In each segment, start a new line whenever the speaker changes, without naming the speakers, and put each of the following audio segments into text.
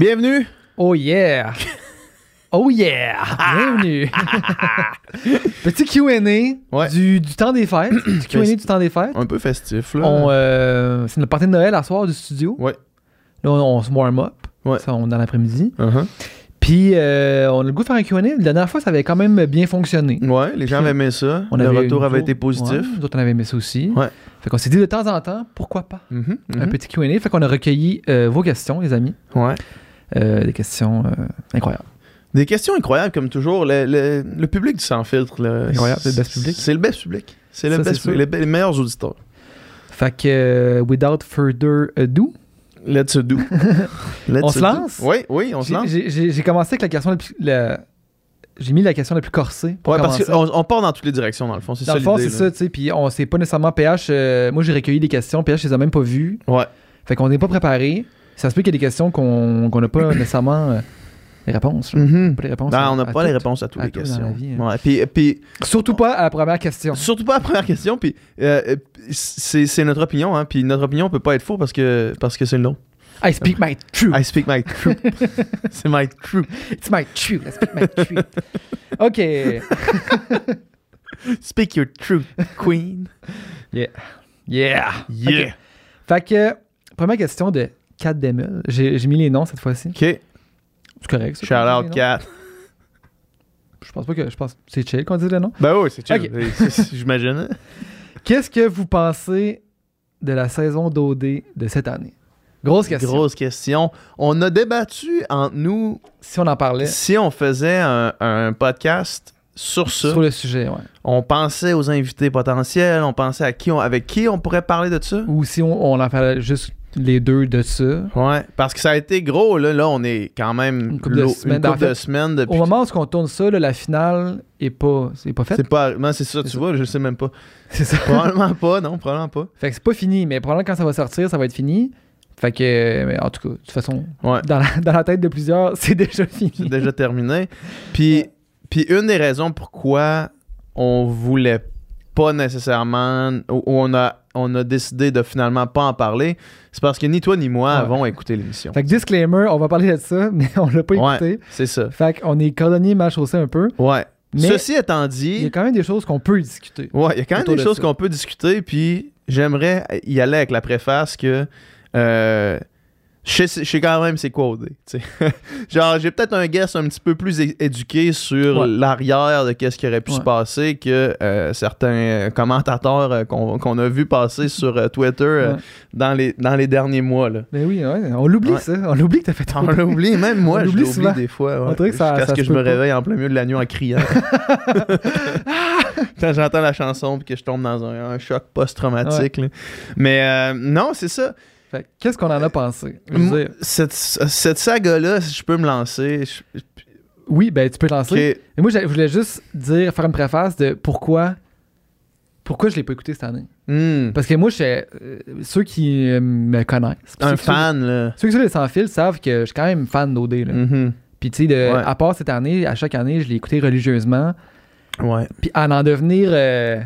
Bienvenue!
Oh yeah! Oh yeah! Bienvenue! Petit QA
Ouais.
du, du temps des fêtes. Du QA du temps des fêtes.
Un peu festif, là.
Euh, c'est notre partie de Noël à soir du studio.
Ouais.
Là, on, on se warm up.
Ouais.
Ça, on est dans l'après-midi.
Uh-huh.
Puis, euh, on a le goût de faire un QA. La dernière fois, ça avait quand même bien fonctionné.
Ouais, les gens avaient aimé ça.
On
le retour avait été positif.
Ouais, nous autres, on avait aimé ça aussi.
Ouais.
Fait qu'on s'est dit de temps en temps, pourquoi pas?
Mhm,
Un
mhm.
petit QA. Fait qu'on a recueilli euh, vos questions, les amis.
Ouais.
Euh, des questions euh, incroyables.
Des questions incroyables, comme toujours. Le, le- le public du sans filtre, là.
Incroyable, c'est le best public.
C'est le best public. C'est le best. Les, les meilleurs auditeurs.
Fait que, euh, without further ado,
Let's do. Let's
On se lance?
Oui, oui, on se lance.
j'ai commencé avec la question la plus. la- J'ai mis la question la plus corsée. Pour
Ouais, parce qu'on on part dans toutes les directions, dans le fond. C'est
Dans
ça
le fond, c'est ça, tu sais. Puis on sait pas nécessairement PH. euh, moi, j'ai recueilli des questions. PH, je les a même pas vues.
Ouais.
Fait qu'on n'est pas préparé. Ça se peut qu'il y ait des questions qu'on qu'on n'a pas nécessairement euh, les réponses.
Mhm.
Pas les réponses.
Non,
à-
on n'a
à
pas les
toutes.
réponses à toutes
à
les
tout
questions.
vie, hein.
Ouais, puis, puis
Surtout pas à la première question.
surtout pas la première question. Puis euh, euh, c'est notre opinion, hein. Puis notre opinion peut pas être faux parce que parce que c'est le nom.
I speak my truth.
I speak my truth. c'est my truth.
It's my truth. I speak my truth. OK.
Speak your truth, queen.
Yeah.
Yeah.
Ok. Fait que, première question de Kat Demel. J'ai mis les noms cette fois-ci.
OK.
C'est correct. ça,
Shout out? Cat.
Je pense pas que. Je pense c'est chill qu'on dit les noms.
Ben oui, c'est chill. J'imagine.
Qu'est-ce que vous pensez de la saison d'OD de cette année? Grosse question.
Grosse question. On a débattu entre nous
Si on en parlait
si on faisait un, un podcast sur ça.
sur le sujet, ouais.
On pensait aux invités potentiels, on pensait à qui on, avec qui on pourrait parler de ça.
Ou si on, on en parlait juste les deux de ça.
Ouais, parce que ça a été gros, là, là on est quand même
Une couple de semaines.
une couple
En fait,
de semaines depuis.
Au moment où on tourne ça, là, la finale est pas, c'est pas faite.
C'est pas, non, c'est ça, tu
ça.
vois, je sais même pas.
C'est ça.
Probablement pas, non, probablement pas.
Fait que c'est pas fini, mais probablement quand ça va sortir, ça va être fini. Fait que, mais en tout cas, de toute façon,
Ouais,
dans la, dans la tête de plusieurs, c'est déjà fini.
c'est déjà terminé. Puis, puis une des raisons pourquoi on voulait pas nécessairement, ou on a, on a décidé de finalement pas en parler, c'est parce que ni toi ni moi
Ouais.
avons écouté l'émission.
Fait que disclaimer, on va parler de ça, mais on l'a pas
Ouais.
écouté.
C'est ça.
Fait qu'on est cordonnier mal chaussé un peu.
Ouais.
Mais
Ceci étant
il y a
dit,
quand même des choses qu'on peut discuter.
ouais, il y a quand même des
de
choses qu'on peut discuter, puis j'aimerais y aller avec la préface que euh, je sais, je sais quand même c'est. Genre, j'ai peut-être un guess un petit peu plus éduqué sur
Ouais.
l'arrière de qu'est-ce qui aurait pu se
Ouais. passer
passer que euh, certains euh, commentateurs euh, qu'on a vu passer sur euh, Twitter
Ouais.
dans, les, dans les derniers mois. Là.
Ben oui, on l'oublie ça. On l'oublie que t'as fait
On
trop.
l'a oublié, même moi,
On
je
l'oublie
l'oublie des fois.
On
Jusqu'à ce que je me
pas.
réveille en plein milieu de la nuit en criant. Quand j'entends la chanson puis que je tombe dans un, un choc post-traumatique. Mais non, c'est ça.
Qu'est-ce qu'on en a pensé? Je
Moi,
dire,
Cette, cette saga-là, si je peux me lancer. je-
oui, ben tu peux te lancer.
ok,
Mais moi, je voulais juste dire, faire une préface de pourquoi pourquoi je l'ai pas écouté cette année.
hmm,
Parce que moi, j'étais, euh, ceux qui euh, me connaissent,
un
ceux
fan, là.
Ceux qui sont les sans fil savent que je suis quand même fan d'OD. là.
Mhm.
Puis tu sais,
Ouais.
à part cette année, à chaque année, je l'ai écouté religieusement.
Ouais.
Puis à en devenir euh,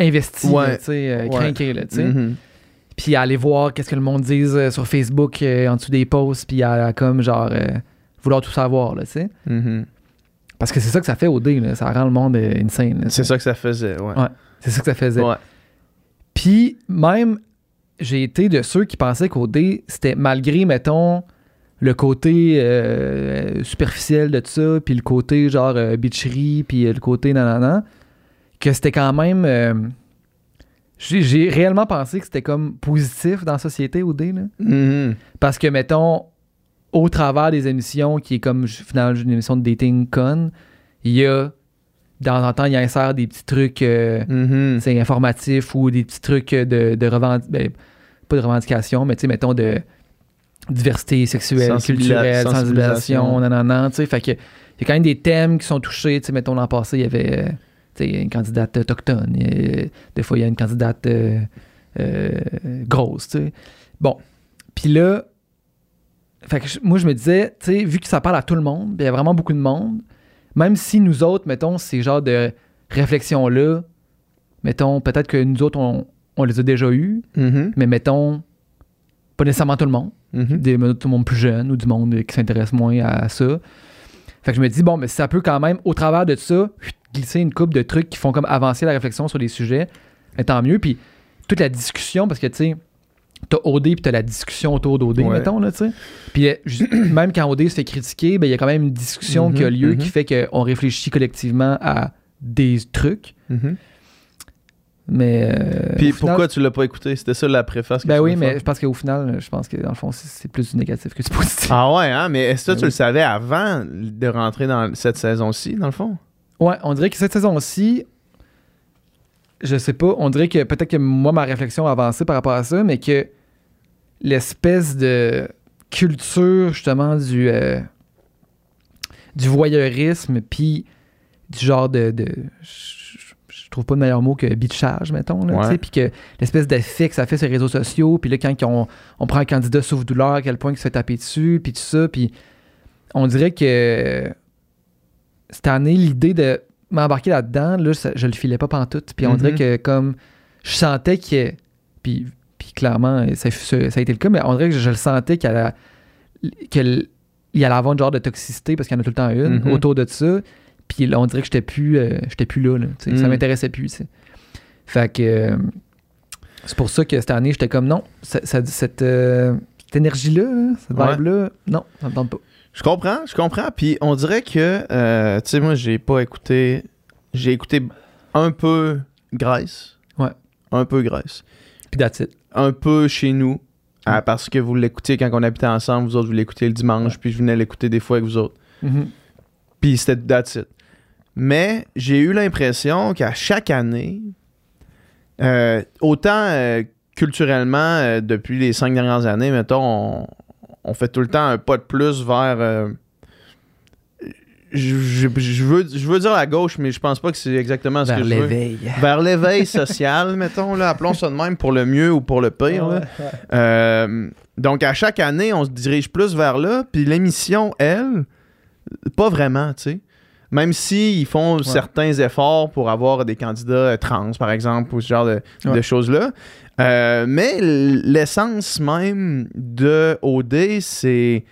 investi,
Ouais.
tu sais, euh,
Ouais.
craqué, là, tu sais.
Mhm.
Puis à aller voir qu'est-ce que le monde dise euh, sur Facebook euh, en dessous des posts, puis à, à comme genre euh, vouloir tout savoir, là, tu sais.
Mhm.
Parce que c'est ça que ça fait OD, là. Ça rend le monde euh, insane.
C'est ça que ça faisait, ouais.
Ouais. C'est ça que ça faisait.
Ouais.
Puis même, j'ai été de ceux qui pensaient qu'OD, c'était malgré, mettons, le côté superficiel de tout ça, puis le côté genre bitcherie, puis le côté nanana, que c'était quand même. J'ai réellement pensé que c'était comme positif dans la société OD, là.
Mhm.
Parce que, mettons, au travers des émissions, qui est comme finalement une émission de dating con, il y a, de temps en temps, il insère des petits trucs. euh,
Mhm.
c'est informatif ou des petits trucs de, de revendic- ben, pas de revendication, mais tu sais, mettons de diversité sexuelle, culturelle,
sensibilisation.
nanana, tu sais, fait que il y a quand même des thèmes qui sont touchés, tu sais, mettons l'an passé, il y avait euh, une candidate autochtone, euh, des fois il y a une candidate euh, euh, grosse. Bon, puis là, fait que moi je me disais, vu que ça parle à tout le monde, ben, il y a vraiment beaucoup de monde, même si nous autres, mettons, ces genres de réflexions-là, mettons, peut-être que nous autres, on, on les a déjà eues,
Mhm.
mais mettons, pas nécessairement tout le monde, des, tout le monde plus jeune ou du monde qui s'intéresse moins à ça. Fait que je me dis, bon, mais ça peut quand même, au travers de ça, glisser une coupe de trucs qui font comme avancer la réflexion sur des sujets, mais tant mieux. Puis toute la discussion, parce que tu sais, t'as OD puis t'as la discussion autour d'OD,
Ouais.
mettons, là, tu sais. Puis euh, même quand OD se fait critiquer, ben, il y a quand même une discussion
Mhm,
qui a lieu qui fait qu'on réfléchit collectivement à des trucs.
Mhm.
Mais. euh,
Puis
final-
pourquoi tu l'as pas écouté? C'était ça la préface que
Ben
tu
oui, mais je pense qu'au final, je pense que dans le fond, c'est plus du négatif que du positif.
Ah ouais, hein? Mais est-ce que
Ben
tu
oui.
le savais avant de rentrer dans cette saison-ci, dans le fond?
Ouais, on dirait que cette saison-ci, je sais pas, on dirait que peut-être que moi, ma réflexion a avancé par rapport à ça, mais que l'espèce de culture, justement, du, euh, du voyeurisme, puis du genre de. de trouve pas de meilleur mot que bitchage, mettons, là, puis que l'espèce d'effet que ça fait sur les réseaux sociaux, puis là, quand on, on prend un candidat souffre-douleur, à quel point il se fait taper dessus, puis tout ça, puis on dirait que cette année, l'idée de m'embarquer là-dedans, là, ça- je le filais pas pantoute. Puis on
Mhm.
dirait que comme je sentais que. Puis, puis clairement, ça, ça a été le cas, mais on dirait que je, je le sentais qu'il allait, qu'il y allait avoir un genre de toxicité parce qu'il y en a tout le temps une
Mhm.
autour de ça. Puis là, on dirait que j'étais plus, euh, j'étais plus là. là, sais, Ça m'intéressait plus. Fait que. euh, c'est pour ça que cette année, j'étais comme non, ça- ça- cette, euh, cette énergie-là, là, cette
Ouais.
vibe-là, non, ça me tente pas.
Je comprends, je comprends. Puis on dirait que, tu sais, moi, j'ai pas écouté. J'ai écouté un peu Grèce.
Ouais.
Un peu Grèce.
Puis that's it.
Un peu chez nous.
Mm.
parce que vous l'écoutiez quand on habitait ensemble, vous autres, vous l'écoutiez le dimanche, puis je venais l'écouter des fois avec vous autres.
Mhm.
Puis c'était that's it. Mais j'ai eu l'impression qu'à chaque année, euh, autant euh, culturellement, euh, depuis les cinq dernières années, mettons, on, on fait tout le temps un pas de plus vers. euh, je, je- je veux, je veux dire la gauche, mais je pense pas que c'est exactement ce
Vers
que je veux.
l'éveil.
Vers l'éveil social, mettons, là, appelons ça de même pour le mieux ou pour le pire. là. Euh, donc, à chaque année, on se dirige plus vers là. Puis l'émission, elle, pas vraiment, tu sais. Même s'ils font certains efforts pour avoir des candidats euh, trans, par exemple, ou ce genre de, choses-là. Euh, mais l'essence même de OD, c'est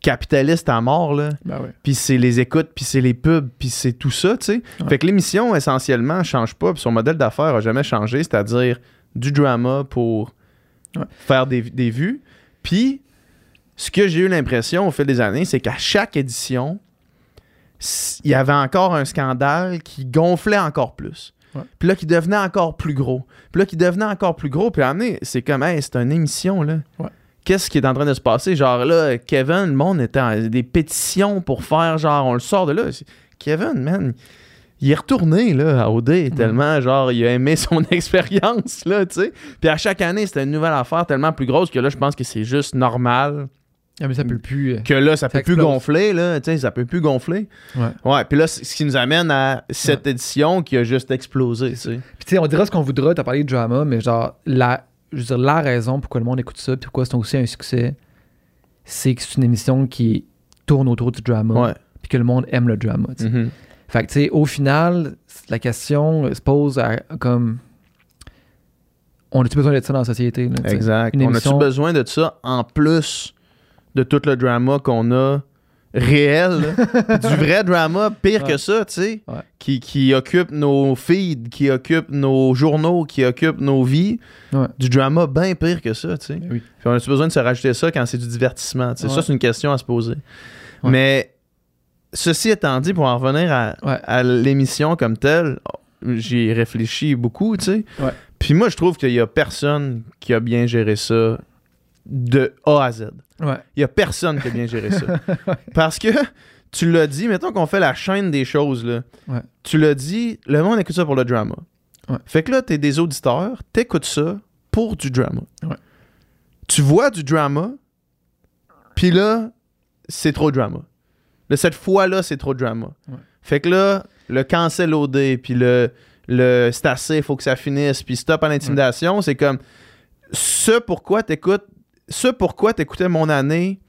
capitaliste à mort, là.
Ben ouais.
Puis c'est les écoutes, puis c'est les pubs, puis c'est tout ça, tu sais. Fait que l'émission, essentiellement, change pas, puis son modèle d'affaires a jamais changé, c'est-à-dire du drama pour faire des, des vues. Puis, ce que j'ai eu l'impression au fil des années, c'est qu'à chaque édition, il y avait encore un scandale qui gonflait encore plus. Puis là, qui devenait encore plus gros. Puis là, qui devenait encore plus gros. Puis à un moment donné, c'est comme, hey, c'est une émission, là.
Ouais.
Qu'est-ce qui est en train de se passer? Genre là, Kevin, le monde était en des pétitions pour faire, genre, on le sort de là. Kevin, man, il est retourné, là, à OD, tellement, genre, il a aimé son expérience, là, tu sais. Puis à chaque année, c'était une nouvelle affaire tellement plus grosse que là, je pense que c'est juste normal
Ah, mais ça peut plus. euh,
que là, ça peut plus gonfler, là, tu sais, ça peut plus gonfler.
Ouais.
Ouais, puis là, ce qui nous amène à cette édition qui a juste explosé, tu sais.
Puis tu sais, on dira ce qu'on voudra, t'as parlé de drama, mais genre, la, je veux dire, la raison pourquoi le monde écoute ça, puis pourquoi c'est aussi un succès, c'est que c'est une émission qui tourne autour du drama,
Ouais.
puis que le monde aime le drama. tu sais.
Mhm.
Fait que tu sais, au final, la question se pose à- comme. On a-tu besoin de ça dans la société? là?
Exact. On a-tu besoin de ça en plus? De tout le drama qu'on a réel, du vrai drama, pire
Ouais.
que ça, tu sais,
Ouais.
qui, qui occupe nos feeds, qui occupe nos journaux, qui occupe nos vies,
Ouais.
du drama bien pire que ça, tu sais.
Ben oui.
Puis on a-tu besoin de se rajouter ça quand c'est du divertissement? tu sais? Ça, c'est une question à se poser. Mais ceci étant dit, pour en revenir à, l'émission comme telle, j'y ai réfléchi beaucoup, tu sais. Puis moi, je trouve qu'il y a personne qui a bien géré ça de A à Z.
Ouais.
Il y a personne qui a bien géré ça. Parce que tu l'as dit, mettons qu'on fait la chaîne des choses, là.
Ouais.
Tu l'as dit, le monde écoute ça pour le drama.
Ouais.
Fait que là, t'es des auditeurs, t'écoutes ça pour du drama. Tu vois du drama, puis là, c'est trop drama. Là, cette fois-là, c'est trop drama. Fait que là, le cancel OD, puis le, le c'est assez, faut que ça finisse, puis stop à l'intimidation, c'est comme ce pourquoi t'écoutes, ce pourquoi t'écoutais mon année,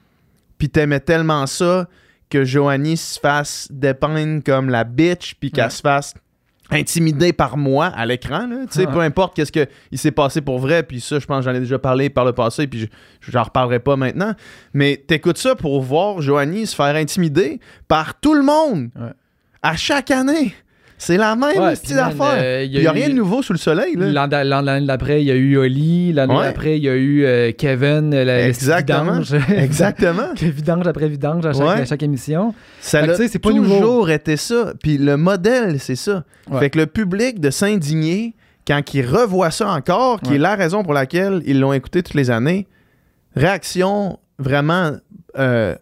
puis t'aimais tellement ça que Joanie se fasse dépeindre comme la bitch, puis qu'elle
Ouais.
se fasse intimidé par moi à l'écran, là. Tu sais,
Ouais.
peu importe qu'est-ce que il s'est passé pour vrai, puis ça, je pense que j'en ai déjà parlé par le passé, puis je- j'en reparlerai pas maintenant. Mais t'écoutes ça pour voir Joanie se faire intimider par tout le monde.
Ouais.
À chaque année. C'est la même
Ouais,
style d'affaire.
euh,
Il y a, rien de nouveau sous le soleil,
L'année d'après, il y a eu Oli. L'année
Ouais.
d'après, il y a eu euh, Kevin, le
Exactement.
vidange.
Exactement.
Vidange après vidange à chaque,
Ouais.
à chaque émission.
Ça a
c'est pas
toujours
nouveau.
été ça. Puis le modèle, c'est ça. Fait que le public de s'indigner quand il revoit ça encore, qui est la raison pour laquelle ils l'ont écouté toutes les années, réaction vraiment euh,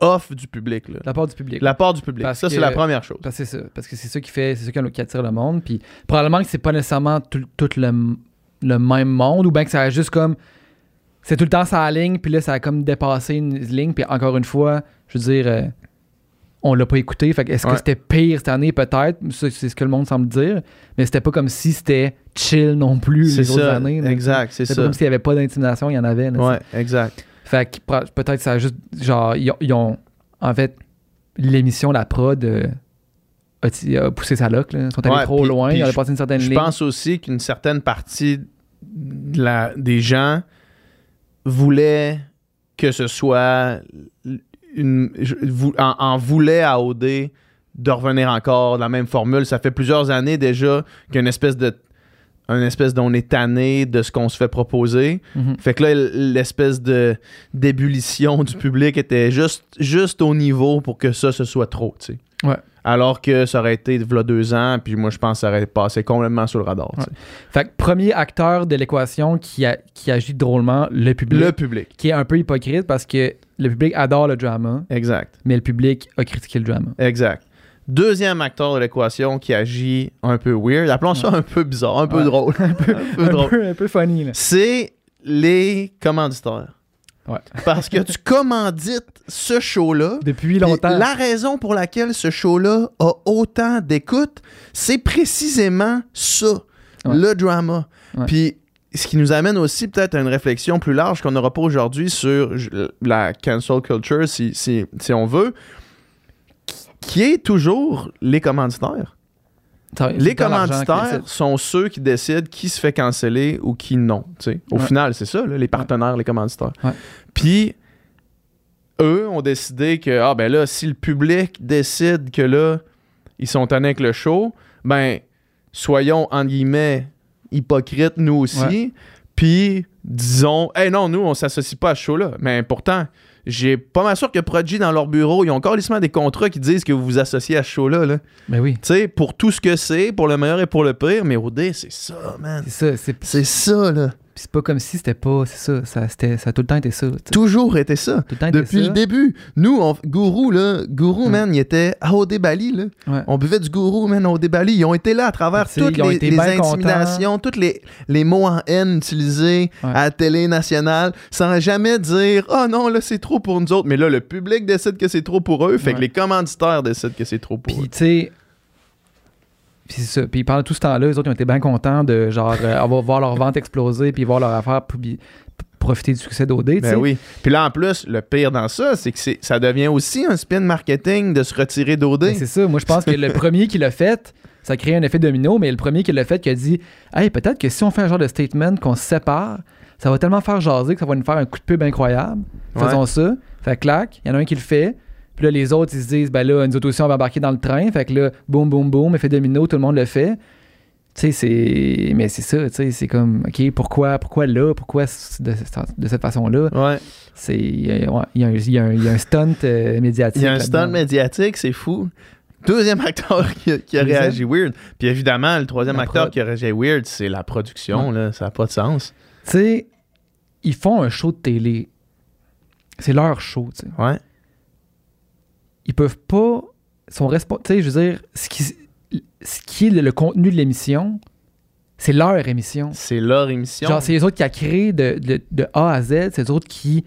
off du public. Là.
La part du public.
La part du public.
Parce
ça, c'est la première chose.
Parce que c'est ça. Parce que c'est ça qui fait, c'est ça qui attire le monde. Puis probablement que c'est pas nécessairement tout, tout le, le même monde, ou bien que ça a juste comme. C'est tout le temps sa ligne, puis là, ça a comme dépassé une ligne. Puis encore une fois, je veux dire, euh, on l'a pas écouté. Fait que est-ce
Ouais.
que c'était pire cette année? Peut-être. C'est ce que le monde semble dire. Mais c'était pas comme si c'était chill non plus
C'est
les autres années.
exact, c'est ça.
pas comme s'il y avait pas d'intimidation, il y en avait. là,
Ouais, exact.
Fait que peut-être ça a juste. Genre, ils ont. ils ont- en fait, l'émission, la prod, euh, a, poussé sa loc. Là. Ils sont allés
Ouais,
trop loin,
puis
ils
je-
passé une certaine
Je pense aussi qu'une certaine partie de la- des gens voulaient que ce soit une, vou- en, en voulait à OD de revenir encore dans la même formule. Ça fait plusieurs années déjà qu'une espèce de une espèce d'on est tanné de ce qu'on se fait proposer.
Mhm.
Fait que là, l'espèce de d'ébullition du public était juste, juste au niveau pour que ça, ce soit trop, tu sais.
Ouais.
Alors que ça aurait été a deux ans, puis moi, je pense que ça aurait passé complètement sous le radar.
Fait que premier acteur de l'équation qui, a- qui agit drôlement, le public.
Le public.
Qui est un peu hypocrite parce que le public adore le drama,
Exact.
mais le public a critiqué le drama.
Exact. Deuxième acteur de l'équation qui agit un peu weird, appelons ça un peu bizarre, un peu
Ouais.
drôle. un peu,
Un
drôle.
peu, un peu funny.
C'est les commanditaires.
Ouais.
Parce que tu commandites ce show-là.
Depuis
Puis
longtemps.
La raison pour laquelle ce show-là a autant d'écoute, c'est précisément ça,
Ouais.
le drama.
Ouais.
Puis ce qui nous amène aussi peut-être à une réflexion plus large qu'on n'aura pas aujourd'hui sur la cancel culture, si, si, si on veut, qui est toujours les commanditaires. Les commanditaires sont ceux qui décident qui se fait canceller ou qui non. Au
Ouais.
final, c'est ça, là, les partenaires, les commanditaires.
Ouais.
Puis, eux ont décidé que, ah ben là, si le public décide que là, ils sont tannés avec le show, ben, soyons, en guillemets, hypocrites, nous aussi. Puis, disons, hey non, nous, on s'associe pas à ce show-là. Mais pourtant, j'ai pas mal sûr que Prodigy, dans leur bureau, ils ont encore des contrats qui disent que vous vous associez à ce show-là. Là.
Ben oui.
Tu sais, pour tout ce que c'est, pour le meilleur et pour le pire, mais OD, c'est ça, man.
C'est ça. C'est
C'est ça, là.
Puis c'est pas comme si c'était pas. C'est ça. Ça, c'était- ça a tout le temps été ça.
Toujours été ça.
Tout le temps été
Depuis
ça.
le début. Nous, on, Gourou, là, Gourou,
Ouais.
man, il était à OD Bali, là.
Ouais.
On buvait du Gourou, man, à OD Bali. Ils ont été là à travers toutes les, les intimidations, tous les, les mots en haine utilisés
Ouais.
à la télé nationale, sans jamais dire « Oh non, là, c'est trop pour nous autres. » Mais là, le public décide que c'est trop pour eux, fait que les commanditaires décident que c'est trop pour eux.
Puis, tu sais. Puis c'est ça. Puis pendant tout ce temps-là, les autres ils ont été bien contents de genre euh, avoir- voir leur vente exploser puis voir leur affaire profiter du succès d'OD.
Ben oui. Puis là, en plus, le pire dans ça, c'est que ça devient aussi un spin marketing de se retirer d'OD.
Ben, c'est ça. Moi, je pense que le premier qui l'a fait, ça crée un effet domino, mais le premier qui l'a fait, qui a dit Hey, peut-être que si on fait un genre de statement qu'on se sépare, ça va tellement faire jaser que ça va nous faire un coup de pub incroyable. Faisons ça. Fait clac, il y en a un qui le fait. Puis là, les autres, ils se disent Ben là, nous autres aussi, on va embarquer dans le train. Fait que là, boum, boum, boum, effet domino, tout le monde le fait. Tu sais, c'est. Mais c'est ça, tu sais, c'est comme, OK, pourquoi, pourquoi là, pourquoi de, de cette façon-là?
Ouais.
C'est. euh, ouais, Il y, a un- il y a stunt euh, médiatique.
Il y a un stunt médiatique, c'est fou. Deuxième acteur qui a, qui a
Deuxième?
réagi weird. Puis évidemment, le troisième
La
acteur
prod.
qui a réagi weird, c'est la production. Là, ça n'a pas de sens.
Tu sais, ils font un show de télé. C'est leur show, tu sais.
Ouais.
Ils peuvent pas. Sont responsables. Tu sais, je veux dire, ce qui, ce qui est le, le contenu de l'émission, c'est leur émission.
C'est leur émission.
Genre, c'est les autres qui a créé de, de- de A à Z, c'est les autres qui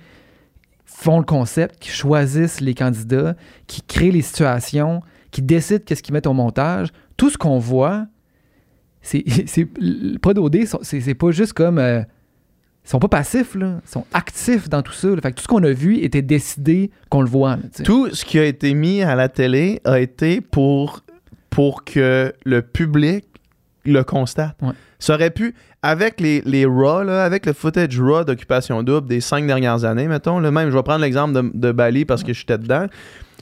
font le concept, qui choisissent les candidats, qui créent les situations, qui décident qu'est-ce qu'ils mettent au montage. Tout ce qu'on voit, c'est c'est c'est pas juste comme euh, ils sont pas passifs là, ils sont actifs dans tout ça. là. Fait que tout ce qu'on a vu était décidé qu'on le voit. là.
Tout ce qui a été mis à la télé a été pour pour que le public le constate.
Ouais.
Ça aurait pu, avec les, les RAW, là, avec le footage RAW d'Occupation Double des cinq dernières années, mettons, là, même, je vais prendre l'exemple de, de Bali parce que j'étais dedans,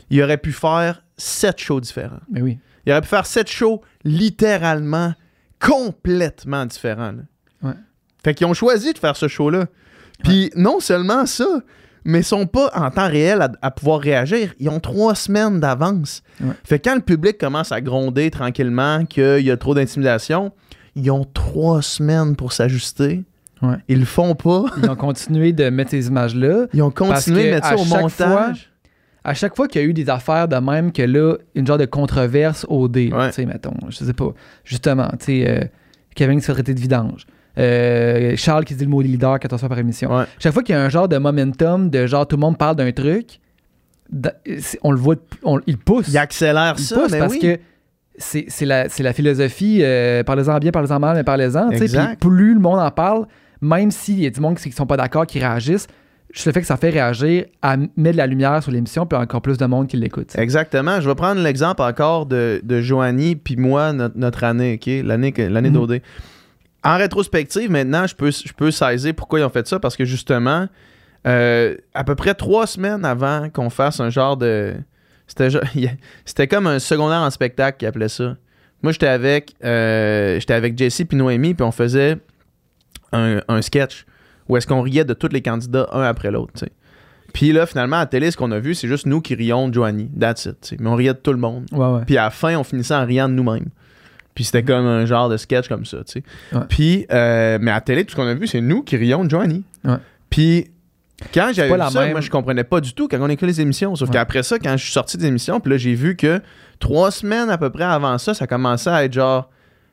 il aurait pu faire sept shows différents.
Mais oui.
Il aurait pu faire sept shows littéralement complètement différents. là.
Ouais.
Fait qu'ils ont choisi de faire ce show-là. Puis non seulement ça, mais ils sont pas en temps réel à, à pouvoir réagir. Ils ont trois semaines d'avance.
Ouais.
Fait que quand le public commence à gronder tranquillement qu'il y a trop d'intimidation, ils ont trois semaines pour s'ajuster.
Ouais.
Ils le font pas.
Ils ont continué de mettre ces images-là.
Ils ont continué de mettre ça au montage.
À chaque fois qu'il y a eu des affaires de même que là, une genre de controverse au dé,
Ouais.
tu sais, mettons, je sais pas, justement, tu sais, euh, Kevin qui se fait traiter de vidange, euh, Charles qui dit le mot leader 14 fois par émission.
Ouais.
Chaque fois qu'il y a un genre de momentum, de genre tout le monde parle d'un truc, on le voit, on- il pousse.
Ils accélèrent
il
ça,
pousse
mais
parce
oui.
que c'est la, philosophie, euh, parlez-en bien, parlez-en mal, mais parlez-en. plus le monde en parle, même s'il y a du monde qui ne sont pas d'accord, qui réagissent, le fait que ça fait réagir à mettre de la lumière sur l'émission, puis encore plus de monde qui l'écoute.
Exactement. Je vais prendre l'exemple encore de, de Joanie puis moi, notre, notre année, OK? L'année, l'année
Mhm.
d'OD. En rétrospective, maintenant, je peux, je peux saisir pourquoi ils ont fait ça, parce que justement, euh, à peu près trois semaines avant qu'on fasse un genre de... C'était, genre- c'était comme un secondaire en spectacle qu'ils appelaient ça. Moi, j'étais avec, euh, j'étais avec Jesse puis Noémie, puis on faisait un, un sketch où est-ce qu'on riait de tous les candidats un après l'autre. Puis là, finalement, à la télé, ce qu'on a vu, c'est juste nous qui rions de Joanie. That's it. Mais on riait de tout le monde. Puis à la fin, on finissait en riant de nous-mêmes. Puis c'était comme un genre de sketch comme ça, tu sais.
Ouais.
Puis, euh, mais à la télé, tout ce qu'on a vu, c'est nous qui rions de Joanie.
Ouais.
Puis, quand j'avais vu
la
ça,
même-
moi, je comprenais pas du tout quand on écoutait les émissions. Sauf
Ouais.
qu'après ça, quand je suis sorti des émissions, puis là, j'ai vu que trois semaines à peu près avant ça, ça commençait à être genre.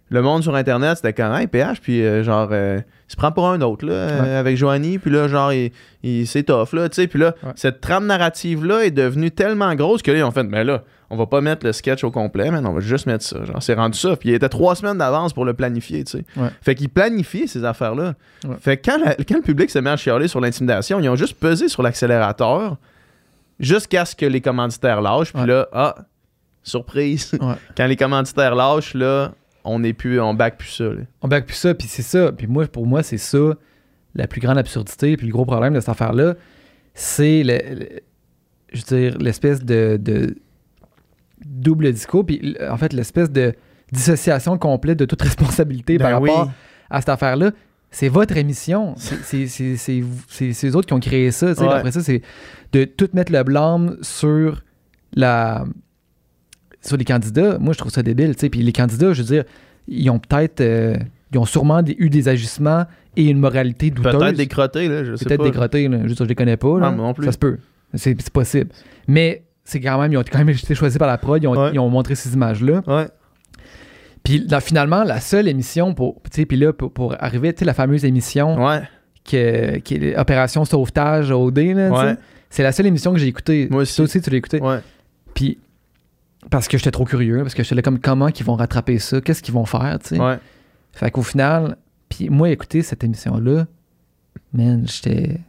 Le monde sur Internet, c'était comme, hey, PH, puis euh, genre, euh, il se prend pour un autre, là, euh,
Ouais.
avec Joanie, puis là, genre, il, il- tough, là, tu sais. Puis là,
Ouais.
cette trame narrative-là est devenue tellement grosse que là, ils ont fait, mais là, on va pas mettre le sketch au complet, mais on va juste mettre ça. Genre, c'est rendu ça. Puis il était trois semaines d'avance pour le planifier, tu sais.
Ouais.
Fait qu'ils planifiaient ces affaires-là.
Ouais.
Fait que quand, la- quand le public se met à chialer sur l'intimidation, ils ont juste pesé sur l'accélérateur jusqu'à ce que les commanditaires lâchent. Puis
Ouais.
là, ah, surprise. Quand les commanditaires lâchent, là, on n'est plus, on back plus ça. là.
On back plus ça, puis c'est ça. Puis moi, pour moi, c'est ça la plus grande absurdité, puis le gros problème de cette affaire-là, c'est le, le- je veux dire, l'espèce de, de double discours, puis en fait, l'espèce de dissociation complète de toute responsabilité par
Ben oui.
rapport à cette affaire-là. C'est votre émission. C'est- eux autres qui ont créé ça.
Ouais.
Après ça, c'est de tout mettre le blâme sur la sur les candidats. Moi, je trouve ça débile. Puis les candidats, je veux dire, ils ont peut-être... euh, ils ont sûrement des- eu des ajustements et une moralité douteuse.
Peut-être des crottés, là, je sais
Peut-être
pas.
des crottés, là. Juste, je les connais pas. là.
Moi non plus.
Ça se peut. C'est possible. Mais c'est quand même, ils ont quand même été choisis par la prod. Ils ont,
Ouais.
ils ont montré ces images-là.
Ouais.
Puis là, finalement, la seule émission pour, puis là, pour, pour arriver, tu sais, la fameuse émission
Ouais.
que- qui est Opération Sauvetage OD,
Ouais.
c'est la seule émission que j'ai écoutée.
Moi aussi.
Toi aussi, tu l'as écoutée.
Ouais.
Puis parce que j'étais trop curieux, parce que j'étais là comme comment qu'ils vont rattraper ça, qu'est-ce qu'ils vont faire, tu sais? Fait qu'au final, puis moi, écouter cette émission-là, man, j'étais.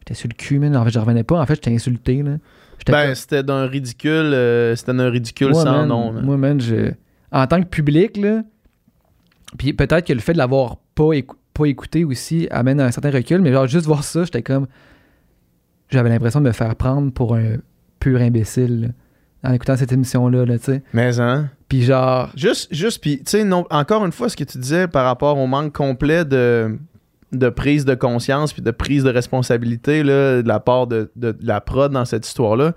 J'étais sur le cul, man. En fait, je revenais pas. En fait, j'étais insulté, là.
Ben, c'était d'un ridicule, euh, c'était d'un ridicule
moi,
sans
man,
nom.
Moi, man, je. En tant que public, là, puis peut-être que le fait de l'avoir pas, pas écouté aussi amène un certain recul, mais genre, juste voir ça, j'étais comme. J'avais l'impression de me faire prendre pour un pur imbécile, là, en écoutant cette émission-là, là, tu sais.
Mais hein?
Puis genre.
Juste, juste, puis, tu sais, encore une fois, ce que tu disais par rapport au manque complet de, de prise de conscience puis de prise de responsabilité là, de la part de, de- de la prod dans cette histoire-là.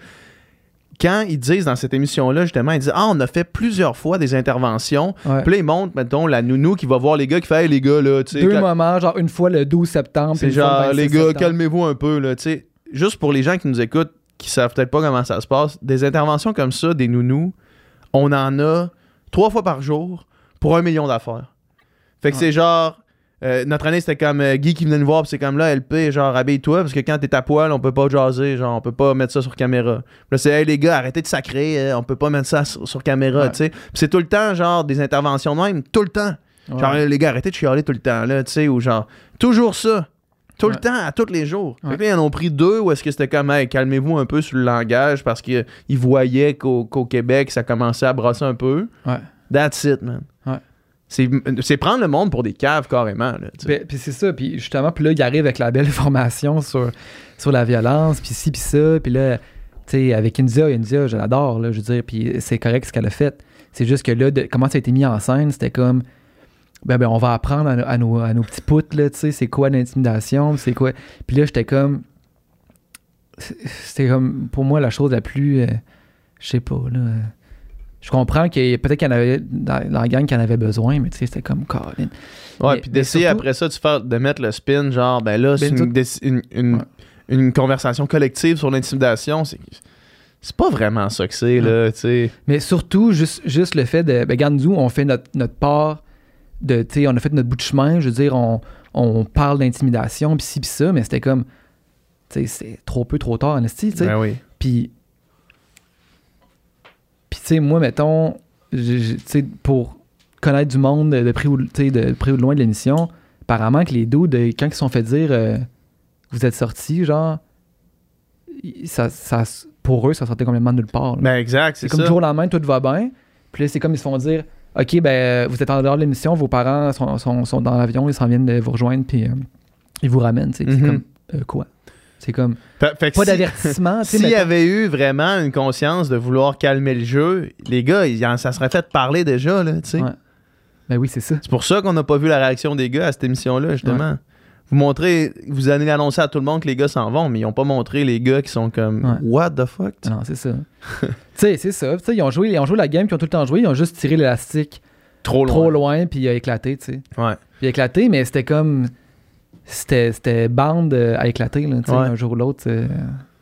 Quand ils disent dans cette émission-là, justement, ils disent Ah, on a fait plusieurs fois des interventions.
ouais.
Puis là, ils montrent, mettons, la nounou qui va voir les gars qui fait Hey, les gars, là, tu sais.
Deux
cal-
moments, genre une fois le 12 septembre.
C'est
le
genre,
26
les gars, calmez-vous un peu, là, tu sais. Juste pour les gens qui nous écoutent, qui savent peut-être pas comment ça se passe, des interventions comme ça, des nounous, on en a trois fois par jour pour un million d'affaires. Fait que
Ouais.
c'est genre, euh, notre année, c'était comme euh, Guy qui venait nous voir, puis c'est comme là, LP, genre, habille-toi, parce que quand t'es à poil, on peut pas jaser, genre, on peut pas mettre ça sur caméra. Puis là, c'est, hey, les gars, arrêtez de sacrer, euh, on peut pas mettre ça sur, sur caméra,
Ouais.
tu sais. Puis c'est tout le temps, genre, des interventions de même, tout le temps.
Ouais.
Genre, les gars, arrêtez de chialer tout le temps, là, tu sais, ou genre, toujours ça. Tout le temps, à tous les jours. Fait
Ouais.
que là, ils en ont pris deux ou est-ce que c'était comme, hey, calmez-vous un peu sur le langage parce qu'ils voyaient qu'au qu'au Québec, ça commençait à brasser un peu.
Ouais.
That's it, man. C'est prendre le monde pour des caves carrément.
Puis, c'est ça, puis justement, puis là, il arrive avec la belle formation sur, sur la violence, puis ci, puis ça, puis là, tu sais, avec India, India, je l'adore, là, je veux dire, puis c'est correct ce qu'elle a fait. C'est juste que là, comment ça a été mis en scène, c'était comme, ben, ben on va apprendre à, nos- à nos, à nos petits poutres, là, tu sais, c'est quoi l'intimidation, c'est quoi. Puis là, j'étais comme, c'était comme, pour moi, la chose la plus, euh, je sais pas, là. Je comprends qu'il y a peut-être qu'il y en avait dans, dans la gang qui en avait besoin, mais tu sais, c'était comme Colin.
Ouais, puis d'essayer après ça de, faire, de mettre le spin, genre, ben là, c'est
Ben,
une, une, une-
Ouais.
une conversation collective sur l'intimidation. C'est c'est pas vraiment ça que c'est, là, tu sais.
Mais surtout, juste, juste le fait de. Ben, regarde, nous, on fait notre, notre part de. Tu sais, on a fait notre bout de chemin. Je veux dire, on, on parle d'intimidation, pis ci, pis ça, mais c'était comme. Tu sais, c'est trop peu, trop tard, en tu sais.
Ben oui.
Puis. Puis, tu sais, moi, mettons, tu sais, pour connaître du monde de près ou, de près ou de loin de l'émission, apparemment que les dudes, euh, quand ils se sont fait dire euh, vous êtes sortis, genre, ça, ça, pour eux, ça sortait complètement de nulle part. là.
Ben exact,
C'est comme
ça.
jour au lendemain, tout va bien. Puis là, c'est comme ils se font dire OK, ben, vous êtes en dehors de l'émission, vos parents sont, sont- sont dans l'avion, ils s'en viennent de vous rejoindre, puis euh, ils vous ramènent. C'est
Mhm.
comme euh, quoi? C'est comme
Fait- fait que
pas
si-
d'avertissement.
S'il y avait eu vraiment une conscience de vouloir calmer le jeu, les gars, ils ça serait fait parler déjà, là, tu sais.
Ouais. Ben oui, c'est ça.
C'est pour ça qu'on n'a pas vu la réaction des gars à cette émission-là, justement. Vous montrez, vous allez annoncer à tout le monde que les gars s'en vont, mais ils ont pas montré les gars qui sont comme
Ouais.
What the fuck?
Non, c'est ça. tu sais, c'est ça. Ils ont joué, ils ont joué la game, puis ils ont tout le temps joué, ils ont juste tiré l'élastique
Trop loin.
trop loin, puis il a éclaté, tu sais.
Ouais.
Puis il a éclaté, mais c'était comme. C'était bande euh, à éclater, là,
Ouais.
un jour ou l'autre.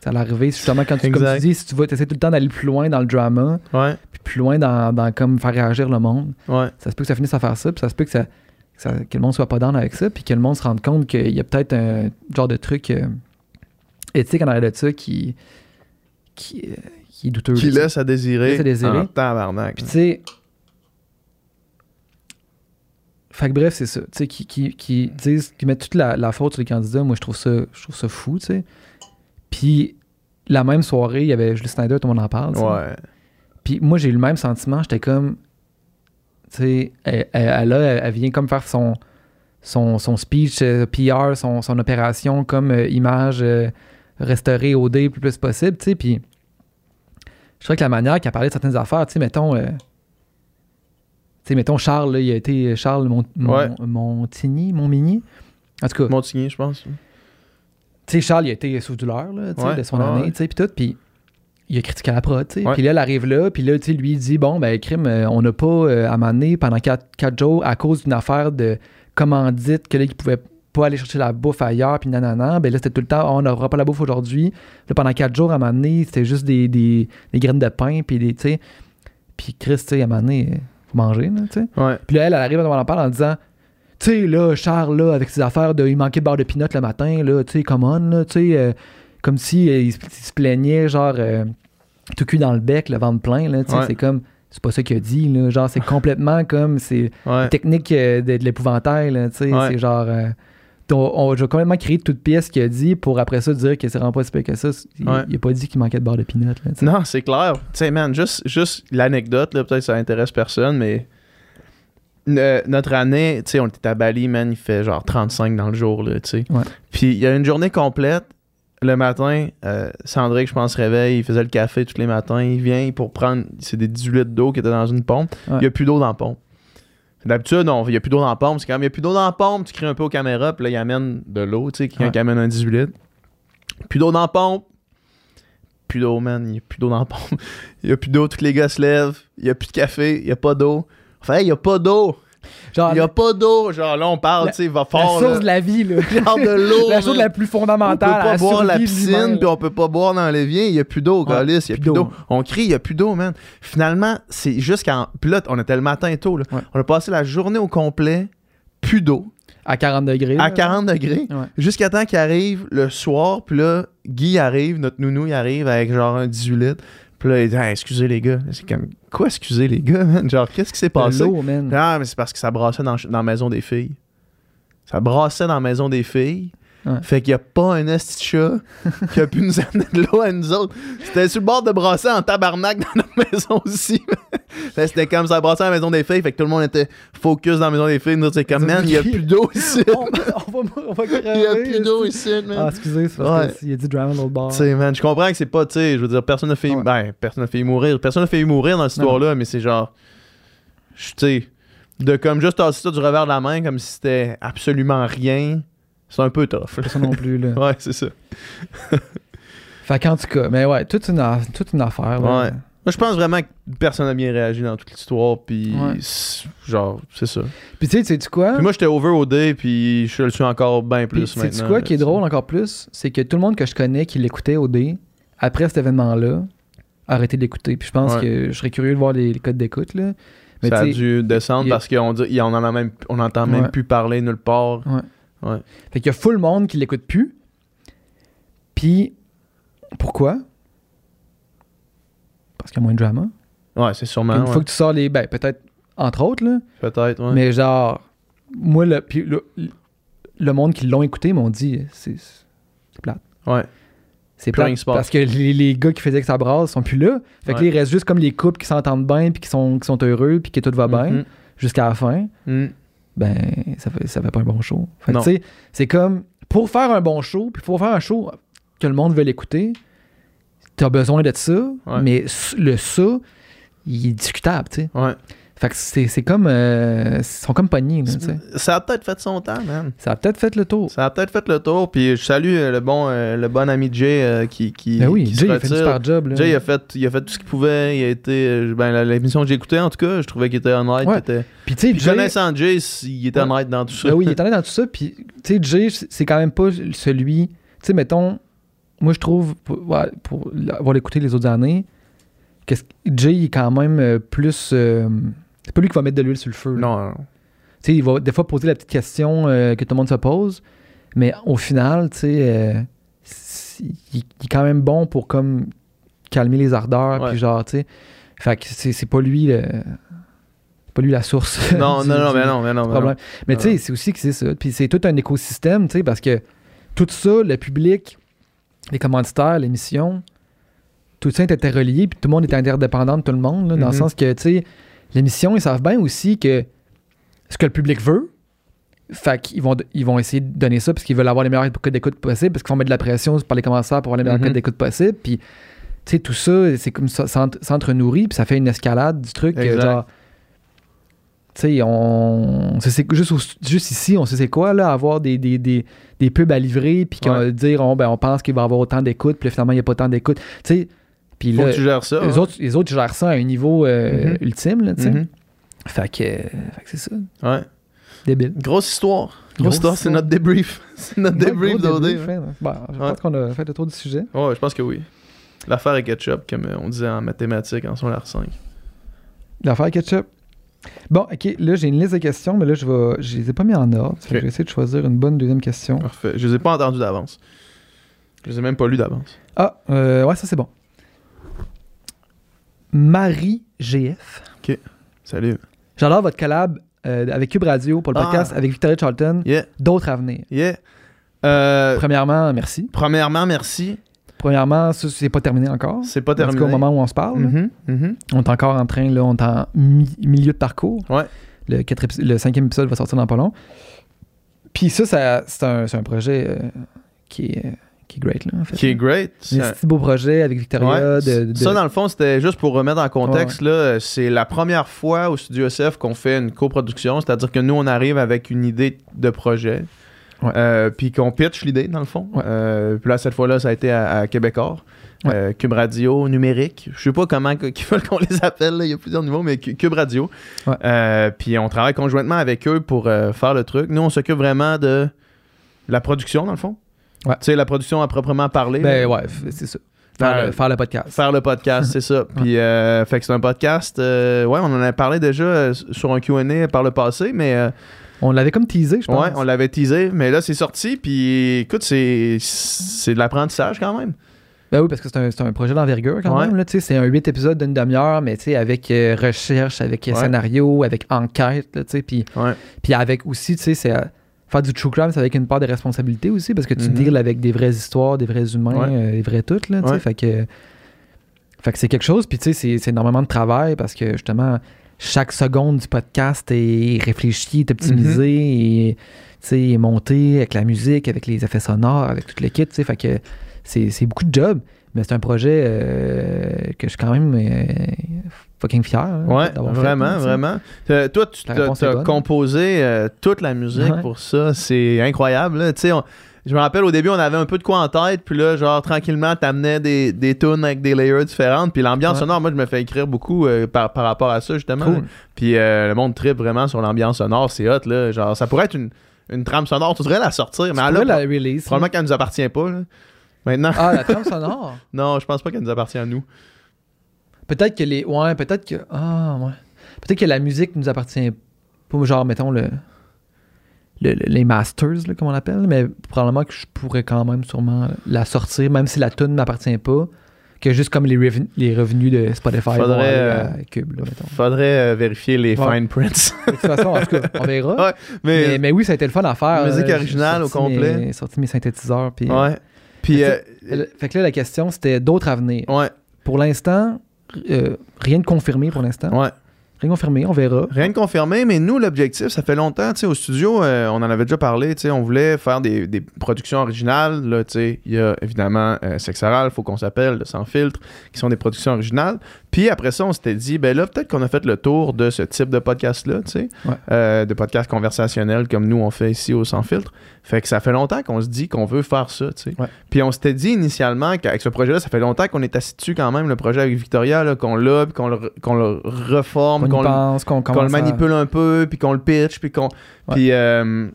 Ça allait arriver. Justement, quand tu, comme tu dis, si tu vas, essaies tout le temps d'aller plus loin dans le drama,
Ouais.
puis plus loin dans, dans comme faire réagir le monde,
Ouais.
ça se peut que ça finisse à faire ça, puis ça se peut que, ça, que, ça- que le monde soit pas down avec ça, puis que le monde se rende compte qu'il y a peut-être un genre de truc euh, éthique en arrière de ça qui, qui, euh, qui est douteux.
Qui laisse à désirer.
Laisse à désirer.
En tabarnak.
Puis tu sais. Fait que bref, c'est ça. Tu sais, qui, qui, qui disent, qui mettent toute la, la faute sur les candidats, moi je trouve ça, je trouve ça fou, tu sais. Puis la même soirée, il y avait Julie Snyder, tout le monde en parle. tu sais.
Ouais.
Puis moi, j'ai eu le même sentiment. J'étais comme. Tu sais, elle, elle, elle, vient comme faire son, son, son speech euh, PR, son, son opération comme euh, image euh, restaurée au dé le plus possible, tu sais. Puis je trouvais que la manière qu'elle parlait de certaines affaires, tu sais, mettons. Euh, sais, mettons, Charles, là, il a été Charles Mont,
Ouais.
Montigny, Montmigny? En tout cas,
Montigny, je pense.
tu sais, Charles, il a été sous douleur, là,
Ouais,
de son
ouais,
année, tu sais, puis tout, puis il a critiqué la prod, tu sais. Puis là, elle arrive là, puis là, tu sais, lui, il dit, bon, ben, crime, euh, on n'a pas, euh, à donné, pendant quatre, quatre jours, à cause d'une affaire de commandite, que là, il pouvait pas aller chercher la bouffe ailleurs, puis nanana, ben là, c'était tout le temps, Ah, on n'aura pas la bouffe aujourd'hui. Là, pendant quatre jours, à un moment donné, c'était juste des, des, des graines de pain, puis des, tu sais. Puis Chris, tu sais, à un moment donné, manger, là, tu sais.
Ouais.
Puis là, elle, elle arrive devant la parle en disant Tu sais, là, Charles, là, avec ses affaires de il manquait de beurre de pinot le matin, là, tu sais, come on, là, tu sais, euh, comme si euh, il, se- il se plaignait, genre, euh, tout cul dans le bec, le ventre plein, là, tu sais,
Ouais.
c'est comme, c'est pas ça qu'il a dit, là, genre, c'est complètement comme, c'est
Ouais.
technique euh, de, de l'épouvantail, là, tu sais, c'est genre. On, on- je vais complètement créer toute pièce qu'il a dit pour après ça dire que c'est vraiment pas si que ça. Il,
Ouais.
il a pas dit qu'il manquait de beurre de pinot.
Non, c'est clair. Tu sais, man, juste, juste l'anecdote, là, peut-être ça intéresse personne, mais notre année, tu sais, on était à Bali, man, il fait genre 35 dans le jour, là, tu sais.
Ouais.
Puis il y a une journée complète. Le matin, euh, Sandrick, je pense, se réveille, il faisait le café tous les matins, il vient pour prendre, c'est des 18 litres d'eau qui étaient dans une pompe.
Ouais.
Il n'y a plus d'eau dans la pompe. D'habitude, non, il n'y a plus d'eau dans la pompe. C'est quand il n'y a plus d'eau dans la pompe, tu cries un peu aux caméras, puis là, il amène de l'eau, tu sais, quelqu'un
Ouais.
qui amène un 18 litres. Plus d'eau dans la pompe. Plus d'eau, man. Il n'y a plus d'eau dans la pompe. Il n'y a plus d'eau, tous les gars se lèvent. Il n'y a plus de café, il n'y a pas d'eau. Enfin, il n'y a pas d'eau.
Genre,
Il n'y a pas d'eau. Genre, là, on parle,
La-
tu sais, va
la
fort.
source
là.
de la vie, là.
Genre de l'eau.
la chose la plus
On peut
fondamentale.
pas
la
boire la piscine, puis on peut pas boire dans l'évier. Il n'y a plus d'eau,
Ouais,
Galice. Il n'y a
plus
d'eau. On crie, il n'y a plus d'eau, man. Finalement, c'est juste quand. Puis là, on était le matin tôt. là.
Ouais.
On a passé la journée au complet, plus d'eau,
À 40 degrés.
à
là.
40 degrés.
Ouais.
Jusqu'à temps qu'il arrive le soir, puis là, Guy arrive, notre nounou, il arrive avec genre un 18 litres. Puis là, il dit, excusez les gars. C'est comme, quoi, excusez les gars, man? Genre, qu'est-ce qui s'est passé?
man.
Ah, mais c'est parce que ça brassait dans, dans la maison des filles. Ça brassait dans la maison des filles.
Ouais.
Fait qu'il y a pas un esti chat qui a pu nous amener de l'eau à nous autres. C'était sur le bord de brasser en tabarnak dans notre maison aussi. C'était comme ça, brasser à la maison des filles. Fait que tout le monde était focus dans la maison des filles. Nous, c'est comme, man, il y a plus d'eau ici.
on, on va, on va
Il y a plus d'eau ici, man.
Ah, excusez, c'est parce
Ouais.
qu'il a dit drama dans le bar.
Tu sais, man, je comprends que c'est pas, tu sais, je veux dire, personne n'a fait,
Ouais.
ben, personne n'a fait mourir, personne n'a fait mourir dans cette histoire-là, mais c'est genre, je- tu sais, de comme juste tasser ça du revers de la main comme si c'était absolument rien, c'est un peu tough.
Pas ça non plus, là.
ouais, c'est ça.
Fait qu'en tout cas, mais ouais, toute une, toute une affaire, là.
Ouais. Moi, je pense vraiment que personne n'a bien réagi dans toute l'histoire, puis
Ouais.
genre, c'est ça.
Puis tu sais, sais-tu quoi?
Puis moi, j'étais over au day, puis je le suis encore bien plus
sais-tu
maintenant.
quoi
là,
qui est drôle encore plus? C'est que tout le monde que je connais qui l'écoutait au D, après cet événement-là, a arrêté de l'écouter. Puis je pense
Ouais.
que je serais curieux de voir les, les codes d'écoute, là. Mais
ça a dû descendre
il
parce qu'on dit, on en a même, on entend même
Ouais.
plus parler nulle part.
Fait qu'il y a full monde qui l'écoute plus. Puis, pourquoi? Parce qu'il y a moins de drama.
Ouais, c'est sûrement.
Une
ouais.
fois que tu sors les... Ben, peut-être, entre autres, là.
Peut-être, ouais.
Mais genre, moi, le, puis le, le monde qui l'ont écouté m'ont dit, c'est c'est plate.
Ouais.
C'est plate parce que les, les gars qui faisaient que ça brasse sont plus là. Fait que
Ouais.
là, il reste juste comme les couples qui s'entendent bien puis qui sont, qui sont heureux puis que tout va bien
Mhm.
jusqu'à la fin.
Mhm.
Ben, ça fait, ça fait pas un bon show. Fait que
Non.
tu sais, c'est comme, pour faire un bon show, puis pour faire un show que le monde veut l'écouter, t'as besoin de ça,
Ouais.
mais le ça, il est discutable, tu sais.
Ouais.
Fait que c'est comme, euh, ils sont comme pognés, là.
Ça a peut-être fait son temps, man.
Ça a peut-être fait le tour.
Ça a peut-être fait le tour. Puis je salue euh, le bon, euh, le bon ami Jay euh, qui, qui,
Ben oui,
qui
Jay,
se
il a fait super job. Là.
Jay, il a fait, il a fait tout ce qu'il pouvait. Il a été. euh, Ben, la- l'émission que j'ai écoutée, en tout cas, je trouvais qu'il était honnête.
Ouais.
était-
Puis tu sais, Jay,
connaissant Jay, il était
Ouais.
honnête dans tout ça.
ben oui, il est allé dans tout ça. Puis tu sais, Jay, c'est quand même pas celui. Tu sais, mettons, moi je trouve, pour, ouais, pour avoir écouté les autres années, que Jay est quand même plus. C'est pas lui qui va mettre de l'huile sur le feu. là.
Non, non.
Tu sais, il va des fois poser la petite question euh, que tout le monde se pose, mais au final, tu sais, euh, il, il est quand même bon pour comme calmer les ardeurs, puis genre, tu sais. Fait que c'est c'est pas lui le. pas lui la source.
Non,
du-
non, non, mais non, mais non. mais
problème. Mais
Non.
tu sais, c'est aussi que c'est ça. Puis c'est tout un écosystème, tu sais, parce que tout ça, le public, les commanditaires, l'émission, tout ça est interrelié, puis tout le monde est interdépendant de tout le monde, là, dans le
Mhm.
sens que, tu sais, l'émission, ils savent bien aussi que ce que le public veut, fait qu'ils vont, ils vont essayer de donner ça parce qu'ils veulent avoir les meilleurs codes d'écoute possibles, parce qu'ils vont mettre de la pression par les commentaires pour avoir les meilleurs
Mhm.
codes d'écoute possibles, puis tu sais, tout ça, c'est comme ça, s'entre- s'entre-nourrit, puis ça fait une escalade du truc, euh,
Exact.
genre, tu sais, on, c'est- juste, juste ici, on sait c'est quoi, là, avoir des, des, des, des pubs à livrer, puis qu'on
Ouais.
va dire, on, ben, on pense qu'il va y avoir autant d'écoute, puis finalement, il n'y a pas autant d'écoute. Tu sais, puis
Faut
là,
que tu gères ça.
les,
ouais.
autres, les autres gèrent ça à un niveau euh,
Mhm.
ultime, là, tu sais.
Mhm.
Fait que, fait que c'est ça.
Ouais.
Débile.
Grosse histoire. Grosse, histoire, c'est notre débrief. C'est notre
Ouais,
débrief d'OD.
hein. Bon, je pense qu'on a fait le tour du sujet.
Ouais, je pense que oui. L'affaire est ketchup, comme euh, on disait en mathématiques en secondaire 5.
L'affaire ketchup. Bon, ok, là j'ai une liste de questions, mais là je vais. Je les ai pas mis en ordre. Je vais essayer de choisir une bonne deuxième question.
Parfait. Je les ai pas entendus d'avance. Je les ai même pas lus d'avance.
Ah, euh, ouais, ça c'est bon. Marie GF.
Salut.
J'adore votre collab euh, avec Cube Radio pour le
Ah.
podcast avec Victoria Charlton.
Yeah.
D'autres à venir.
Yeah. Euh,
Premièrement, merci.
premièrement, merci.
Premièrement, ça, c'est pas terminé encore.
C'est pas terminé.
au moment où on se parle. là.
Mhm, mhm.
On est encore en train, là, on est en mi- milieu de parcours.
Ouais.
Le, quatre le cinquième épisode va sortir dans pas long. Puis ça, ça c'est un, projet euh, qui, est, qui est great, là, en fait.
Qui est great.
Un petit beau projet avec Victoria.
Ouais.
de, de-
Ça, dans le fond, c'était juste pour remettre en contexte. là, C'est la première fois au Studio SF qu'on fait une coproduction, c'est-à-dire que nous, on arrive avec une idée de projet, euh, puis qu'on pitch l'idée, dans le fond. Euh, puis là, cette fois-là, ça a été à, à Québecor.
Ouais.
Euh, Cube Radio numérique. Je sais pas comment qu'ils veulent qu'on les appelle, là, il y a plusieurs niveaux, mais Cu- Cube Radio.
Ouais.
Euh, puis on travaille conjointement avec eux pour euh, faire le truc. Nous, on s'occupe vraiment de la production, dans le fond.
Ouais.
Tu sais, la production à proprement parler.
Ben
là.
ouais, c'est ça. Faire, le, faire le podcast.
Faire le podcast, c'est ça. Puis, euh, fait que c'est un podcast. euh, ouais, on en a parlé déjà euh, sur un QA par le passé, mais euh,
On l'avait comme teasé, je pense.
ouais, on l'avait teasé. Mais là, c'est sorti. Puis, écoute, c'est, c'est de l'apprentissage quand même.
Ben oui, parce que c'est un, c'est un projet d'envergure quand
Ouais.
même. C'est un 8 épisodes d'une demi-heure, mais tu sais, avec euh, recherche, avec
Ouais.
scénario, avec enquête. là, tu sais, Puis
Ouais.
avec aussi, tu sais, c'est, euh, faire du true crime, c'est avec une part de responsabilité aussi, parce que tu
Mhm.
deals avec des vraies histoires, des vrais humains,
Ouais.
euh, des vrais toutes, là.
Ouais.
Fait que, fait que c'est quelque chose, puis tu sais, c'est- énormément de travail, parce que justement, chaque seconde du podcast est réfléchi, est optimisé,
Mhm.
et, tu sais, est monté avec la musique, avec les effets sonores, avec tout le kit, tu sais. Fait que c'est c'est beaucoup de job, mais c'est un projet euh, que je suis quand même euh, fucking fier hein,
Ouais,
fait,
vraiment, vraiment. Euh, toi, tu
bonne.
composé euh, toute la musique
Ouais.
pour ça. C'est incroyable. Tu sais, je me rappelle au début, on avait un peu de quoi en tête, puis là, genre, tranquillement, t'amenais des, des tunes avec des layers différentes. Puis l'ambiance
Ouais.
sonore, moi, je me fais écrire beaucoup euh, par, par rapport à ça, justement.
Cool.
Puis euh, le monde tripe vraiment sur l'ambiance sonore. C'est hot, là. Genre, ça pourrait être une, une trame sonore. Tu devrais la sortir, mais elle,
pourrais
là,
la release.
probablement qu'elle nous appartient pas, là. Maintenant,
Ah, la trame sonore?
non, je pense pas qu'elle nous appartient à nous.
Peut-être que les. Ouais, peut-être que. Ah, ouais. Peut-être que la musique nous appartient pas, genre, mettons, le. le- le- les masters, là, comme on l'appelle, mais probablement que je pourrais quand même sûrement la sortir, même si la tune m'appartient pas, que juste comme les, reven- les revenus de Spotify
Faudrait, euh,
à Cube, là, mettons.
Faudrait euh, vérifier les
Ouais.
fine prints.
De toute façon, en tout cas, on verra.
Ouais, mais,
mais, mais oui, ça a été le fun à faire.
Musique
Euh,
originale
j'ai
au complet.
mes- sorti mes synthétiseurs. Puis,
ouais. Puis,
Fait fait que là, la question, c'était d'autres à venir.
ouais,
Pour l'instant, euh, rien de confirmé pour l'instant.
ouais.
Rien de confirmé, on verra.
Rien de confirmé, mais nous, l'objectif, ça fait longtemps, tu sais, au studio, euh, on en avait déjà parlé, tu sais, on voulait faire des, des productions originales, là, tu sais, il y a évidemment euh, Sex Oral, Faut qu'on s'appelle, Sans Filtre, qui sont des productions originales, puis après ça, on s'était dit, ben là, peut-être qu'on a fait le tour de ce type de podcast-là, tu sais,
Ouais.
euh, de podcast conversationnel comme nous, on fait ici au Sans Filtre, fait que ça fait longtemps qu'on se dit qu'on veut faire ça, tu sais,
Ouais.
puis on s'était dit initialement qu'avec ce projet-là, ça fait longtemps qu'on est assis dessus quand même, le projet avec Victoria, qu'on l'a, puis qu'on le, qu'on le reforme, qu'on le
à-
manipule un peu, puis qu'on le pitch, puis qu'on.
Ouais.
Puis, euh,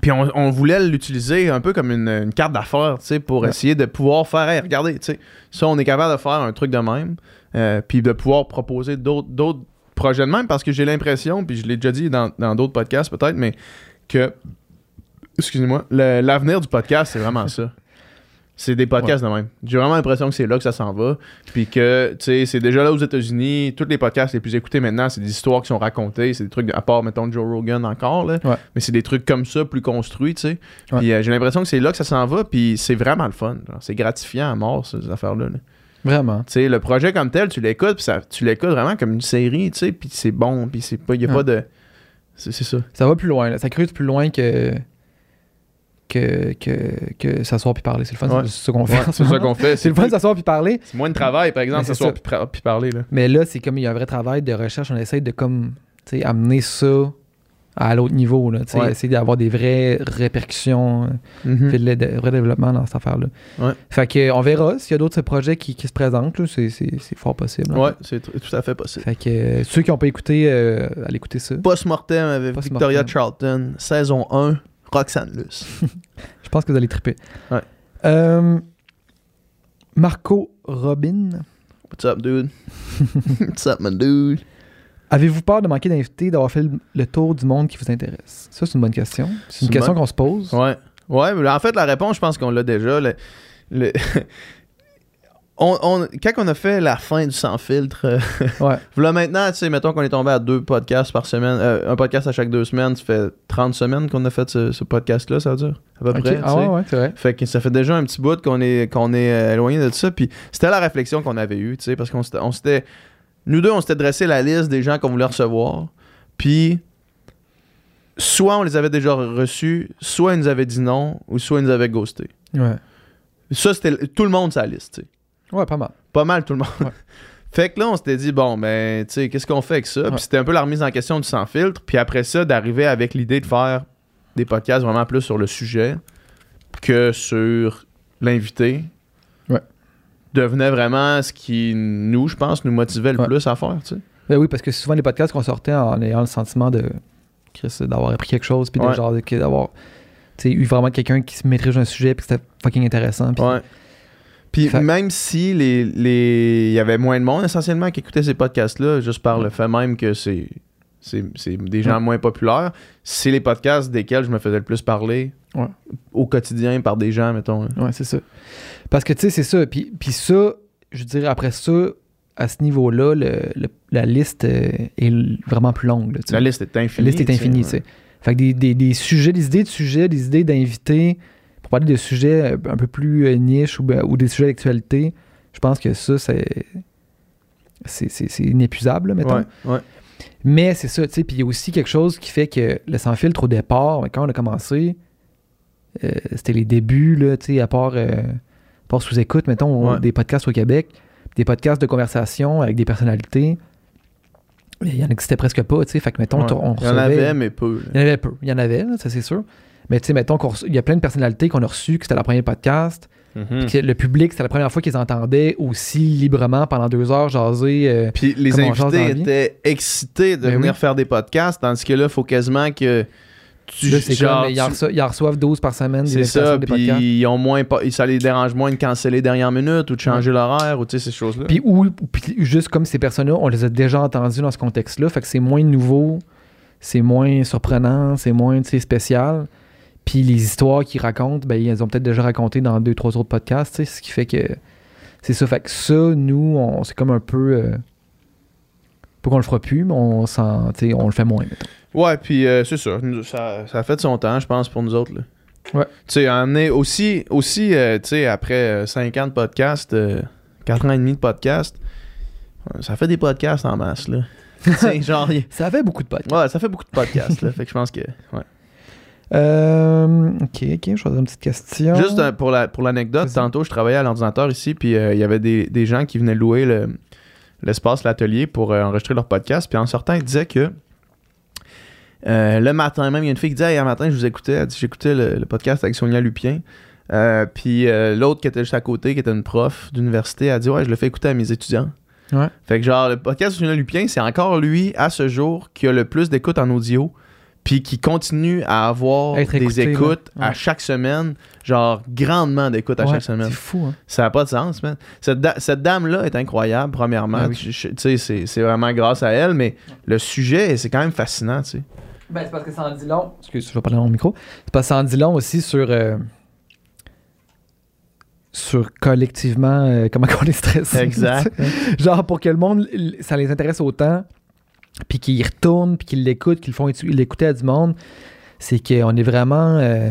puis on, on voulait l'utiliser un peu comme une, une carte d'affaires, tu sais, pour
Ouais.
essayer de pouvoir faire, hey, regardez, tu sais, ça, on est capable de faire un truc de même, euh, puis de pouvoir proposer d'autres projets de même, parce que j'ai l'impression, puis je l'ai déjà dit dans d'autres podcasts peut-être, mais que, excusez-moi, l'avenir du podcast, c'est vraiment ça. C'est des podcasts de même. J'ai vraiment l'impression que c'est là que ça s'en va. Puis que, tu sais, c'est déjà là aux États-Unis. Tous les podcasts les plus écoutés maintenant, c'est des histoires qui sont racontées. C'est des trucs, à part, mettons, Joe Rogan encore, là.
Ouais.
Mais c'est des trucs comme ça, plus construits, tu sais.
Ouais.
Puis euh, j'ai l'impression que c'est là que ça s'en va. Puis c'est vraiment le fun. C'est gratifiant à mort, ces affaires-là. là.
Vraiment.
Tu sais, le projet comme tel, tu l'écoutes, puis ça, tu l'écoutes vraiment comme une série, tu sais. Puis c'est bon. Puis c'est pas, il y a
Ouais.
pas de. C'est ça.
Ça va plus loin, là. ça creuse plus loin que que, que, que s'asseoir puis parler. C'est le fun,
Ouais.
c'est ça qu'on fait. ce
c'est
moment.
qu'on fait.
C'est le fun de s'asseoir puis parler.
C'est moins de travail, par exemple, s'asseoir puis parler, là.
Mais là, c'est comme il y a un vrai travail de recherche. On essaie de comme tu sais, amener ça à l'autre niveau. Là,
Ouais.
Essayer d'avoir des vraies répercussions, euh, le de- vrai développement dans cette affaire-là.
Ouais.
Fait que, on verra s'il y a d'autres projets qui, qui se présentent. C'est fort possible. hein.
Ouais, c'est tout à fait possible.
Fait que euh, ceux qui n'ont pas écouté, euh, allez écouter ça.
Post-mortem avec. Victoria Charlton, saison 1, Roxane Luce.
Je pense que vous allez triper.
Ouais.
Euh, Marco Robin.
What's up, dude? What's up, my dude?
Avez-vous peur de manquer d'invités, d'avoir fait le, tour du monde qui vous intéresse? Ça, c'est une bonne question. C'est une question qu'on se pose.
Ouais. Ouais, mais en fait, la réponse, je pense qu'on l'a déjà. Le- le- on, on- quand on a fait la fin du sans filtre, euh,
Ouais.
là maintenant, tu sais, mettons qu'on est tombé à deux podcasts par semaine, euh, un podcast à chaque deux semaines, ça fait 30 semaines qu'on a fait ce, ce podcast-là, ça veut dire, à peu près.
Ah ouais, ouais, c'est vrai.
Fait que ça fait déjà un petit bout qu'on est, qu'on est euh, éloigné de ça. Puis c'était la réflexion qu'on avait eue, tu sais, parce qu'on s'était, on s'était- Nous deux, on s'était dressé la liste des gens qu'on voulait recevoir. Puis soit on les avait déjà reçus, soit ils nous avaient dit non, ou soit ils nous avaient ghosté.
Ouais.
Ça, c'était tout le monde sa liste, tu sais.
Ouais, pas mal.
Pas mal tout le monde.
Ouais.
fait que là, on s'était dit, bon, ben, tu sais, qu'est-ce qu'on fait avec ça?
Ouais.
Puis c'était un peu la remise en question du sans filtre. Puis après ça, d'arriver avec l'idée de faire des podcasts vraiment plus sur le sujet que sur l'invité. Devenait vraiment ce qui, nous, je pense, nous motivait le
Ouais.
plus à faire, tu sais.
Ben oui, parce que souvent les podcasts qu'on sortait en ayant le sentiment de Chris, d'avoir appris quelque chose, puis
Ouais.
genre d'avoir eu vraiment quelqu'un qui se maîtrise un sujet, puis que c'était fucking intéressant. puis-
Ouais. Puis
Fait-
même si les, les... il y avait moins de monde essentiellement qui écoutait ces podcasts-là, juste par le fait même que c'est, c'est, c'est des gens
Ouais.
moins populaires, c'est les podcasts desquels je me faisais le plus parler
Ouais.
au quotidien par des gens, mettons. là.
Ouais, c'est ça. Parce que, tu sais, c'est ça. Puis, puis ça, je dirais, après ça, à ce niveau-là, le- le- la liste euh, est vraiment plus longue. là.
La liste est infinie.
La liste est
tu sais,
infinie,
ouais.
tu. Fait que des, des- des sujets, des idées de sujets, des idées d'invités pour parler de sujets euh, un peu plus euh, niche ou, ben- ou des sujets d'actualité, je pense que ça, c'est. C'est inépuisable, mettons.
Ouais, ouais.
Mais c'est ça, tu sais. Puis il y a aussi quelque chose qui fait que le sans filtre au départ, quand on a commencé, euh, c'était les débuts, là, tu sais, à part, euh, à part sous-écoute, mettons,
Ouais.
des podcasts au Québec, des podcasts de conversation avec des personnalités. Il y en existait presque pas, tu sais. Fait que, mettons,
Ouais.
on
Il y en
recevait-
avait, mais peu.
il y en avait peu. Il y en avait, là, ça c'est sûr. Mais tu sais, mettons il y a plein de personnalités qu'on a reçues, que c'était leur premier podcast.
Mhm.
Puis que le public, c'était la première fois qu'ils entendaient aussi librement pendant deux heures jaser. euh,
Puis les
la
invités étaient excités de
Ben
venir
oui.
faire des podcasts, tandis que là, il faut quasiment que tu.
là, c'est
genre,
comme, ils en, reçoivent, ils en reçoivent 12 par semaine
C'est ça, puis ils ont moins ça les dérange moins de canceller dernière minute ou de changer l'horaire ou tu sais ces choses-là.
Puis ou, juste comme ces personnes-là, on les a déjà entendus dans ce contexte-là, fait que c'est moins nouveau, c'est moins surprenant, c'est moins tu sais, spécial. Puis les histoires qu'ils racontent, ben, ils ont peut-être déjà raconté dans deux, trois autres podcasts, tu sais, ce qui fait que c'est ça. Fait que ça, nous, on, c'est comme un peu. Euh, pas qu'on le fera plus, mais on, on le fait moins. mettons.
Ouais, puis euh, c'est ça, ça. Ça a fait de son temps, je pense, pour nous autres. Là.
Ouais.
Tu sais, on est aussi, aussi euh, tu sais, après 5 ans de podcast, 4 ans et demi de podcast, euh, ça fait des podcasts en masse, là. genre, y-
Ça fait beaucoup de podcasts.
ouais, ça fait beaucoup de podcasts, là. Fait que je pense que, ouais.
Euh, ok, ok, je vais une petite question.
Juste euh, pour la pour l'anecdote, tantôt je travaillais à l'ordinateur ici, puis euh, il y avait des, des gens qui venaient louer le- l'espace, l'atelier pour euh, enregistrer leur podcast. Puis en sortant, ils disaient que euh, le matin même, il y a une fille qui disait Hey, un matin, je vous écoutais, elle dit j'écoutais le, le podcast avec Sonia Lupien. Euh, puis l'autre qui était juste à côté, qui était une prof d'université, a dit Ouais, je le fais écouter à mes étudiants.
Ouais.
Fait que genre, le podcast de Sonia Lupien, c'est encore lui, à ce jour, qui a le plus d'écoutes en audio, puis qui continue à avoir
Être
des
écouté,
écoutes à chaque semaine, genre grandement d'écoutes à
Ouais,
chaque semaine.
C'est fou, hein.
Ça n'a pas de sens, man. Cette, da- cette dame-là est incroyable, premièrement.
Ah oui.
Tu sais, c'est c'est vraiment grâce à elle, mais le sujet, c'est quand même fascinant, tu sais.
Ben, c'est parce que ça en dit long. Excuse, je vais parler dans mon micro. C'est parce que ça en dit long aussi sur. euh, sur collectivement euh, comment on est stressé.
Exact.
Genre pour que le monde, ça les intéresse autant, puis qu'ils y retournent, puis qu'ils l'écoutent, qu'ils le font l'écouter à du monde, c'est qu'on est vraiment euh,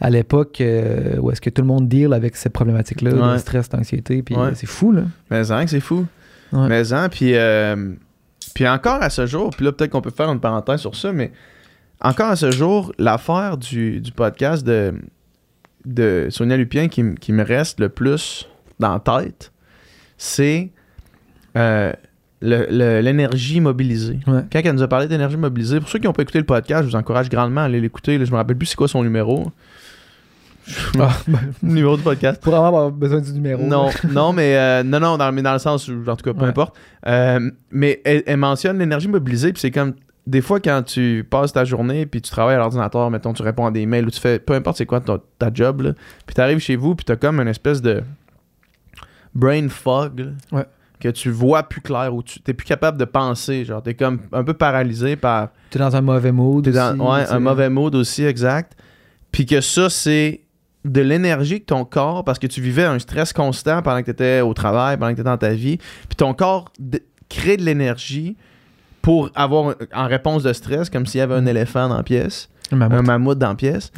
à l'époque euh, où est-ce que tout le monde deal avec cette problématique-là,
Ouais.
de stress, d'anxiété, puis
Ouais.
euh, c'est fou, là.
Mais hein, que c'est fou.
Ouais.
Mais hein, puis, euh, puis encore à ce jour, puis là, peut-être qu'on peut faire une parenthèse sur ça, mais encore à ce jour, l'affaire du, du podcast de, de Sonia Lupien qui, qui me reste le plus dans la tête, c'est le- le- l'énergie mobilisée.
Ouais.
Quand elle nous a parlé d'énergie mobilisée, pour ceux qui n'ont pas écouté le podcast, je vous encourage grandement à aller l'écouter. Je me rappelle plus c'est quoi son numéro.
Ah, ben,
numéro du podcast.
pour avoir besoin du numéro.
Non, non, mais euh, non, non, dans, mais dans le sens où, en tout cas, peu
Ouais.
importe. Euh, mais elle, elle mentionne l'énergie mobilisée, puis c'est comme des fois quand tu passes ta journée, puis tu travailles à l'ordinateur, mettons, tu réponds à des mails ou tu fais, peu importe c'est quoi ton- ta job, là, puis tu arrives chez vous, puis tu as comme une espèce de brain fog, là,
Ouais.
Que tu vois plus clair, ou tu n'es plus capable de penser, genre, tu es comme un peu paralysé par
T'es dans un mauvais mood.
T'es dans
aussi,
ouais, un mauvais mood aussi, exact. Puis que ça, c'est de l'énergie que ton corps, parce que tu vivais un stress constant pendant que tu étais au travail, pendant que tu étais dans ta vie, puis ton corps de- crée de l'énergie pour avoir en réponse de stress, comme s'il y avait un éléphant dans la pièce,
Un mammouth.
un mammouth dans la pièce.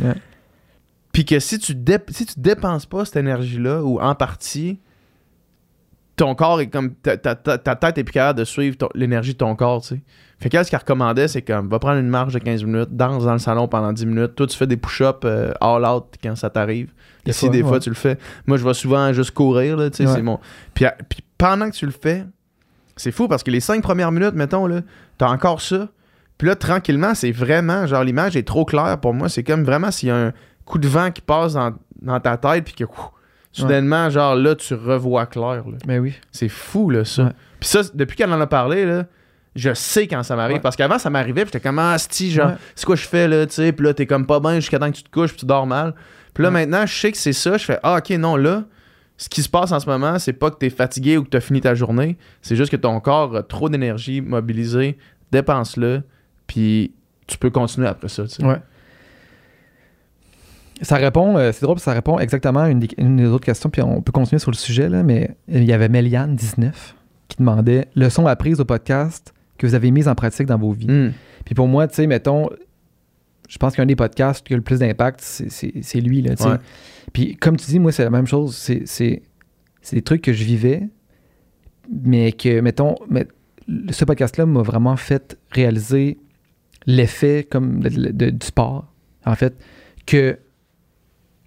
Puis que si tu, si tu dépenses pas cette énergie-là, ou en partie, ton corps est comme. Ta, ta- ta- ta tête est plus capable de suivre l'énergie de ton corps, tu sais. Fait qu'elle, ce qu'elle recommandait, c'est comme va prendre une marche de 15 minutes, danse dans le salon pendant 10 minutes. Toi, tu fais des push-ups euh, all out quand ça t'arrive. Ici,
fois,
des fois, tu le fais. Moi, je vais souvent juste courir, là, tu sais,
Ouais.
c'est mon. Puis, à- puis pendant que tu le fais, c'est fou parce que les 5 premières minutes, mettons, là, t'as encore ça. Puis là, tranquillement, c'est vraiment, genre, l'image est trop claire pour moi. C'est comme vraiment s'il y a un coup de vent qui passe dans, dans ta tête, puis que ouf, soudainement, genre, là, tu revois clair. là.
Mais oui.
C'est fou, là, ça. Puis ça, depuis qu'elle en a parlé, là, je sais quand ça m'arrive.
Ouais.
Parce qu'avant, ça m'arrivait, puis j'étais comme, ah, sti, genre,
Ouais.
c'est quoi je fais, là, tu sais? Puis là, t'es comme pas bien jusqu'à temps que tu te couches, puis tu dors mal. Puis là,
Ouais.
maintenant, je sais que c'est ça. Je fais, ah, ok, non, là, ce qui se passe en ce moment, c'est pas que t'es fatigué ou que t'as fini ta journée. C'est juste que ton corps a trop d'énergie mobilisée. Dépense-le, puis tu peux continuer après ça, tu sais.
Ça répond, euh, c'est drôle, ça répond exactement à une des, une des autres questions, puis on peut continuer sur le sujet, là, mais il y avait Méliane19 qui demandait leçon apprise au podcast que vous avez mise en pratique dans vos vies.
Hmm.
Puis pour moi, tu sais, mettons, je pense qu'un des podcasts qui a le plus d'impact, c'est- lui. Là, tu sais.
Ouais.
Puis comme tu dis, moi, c'est la même chose. C'est des trucs que je vivais, mais que, mettons, mais, ce podcast-là m'a vraiment fait réaliser l'effet comme de- de- du sport, en fait, que,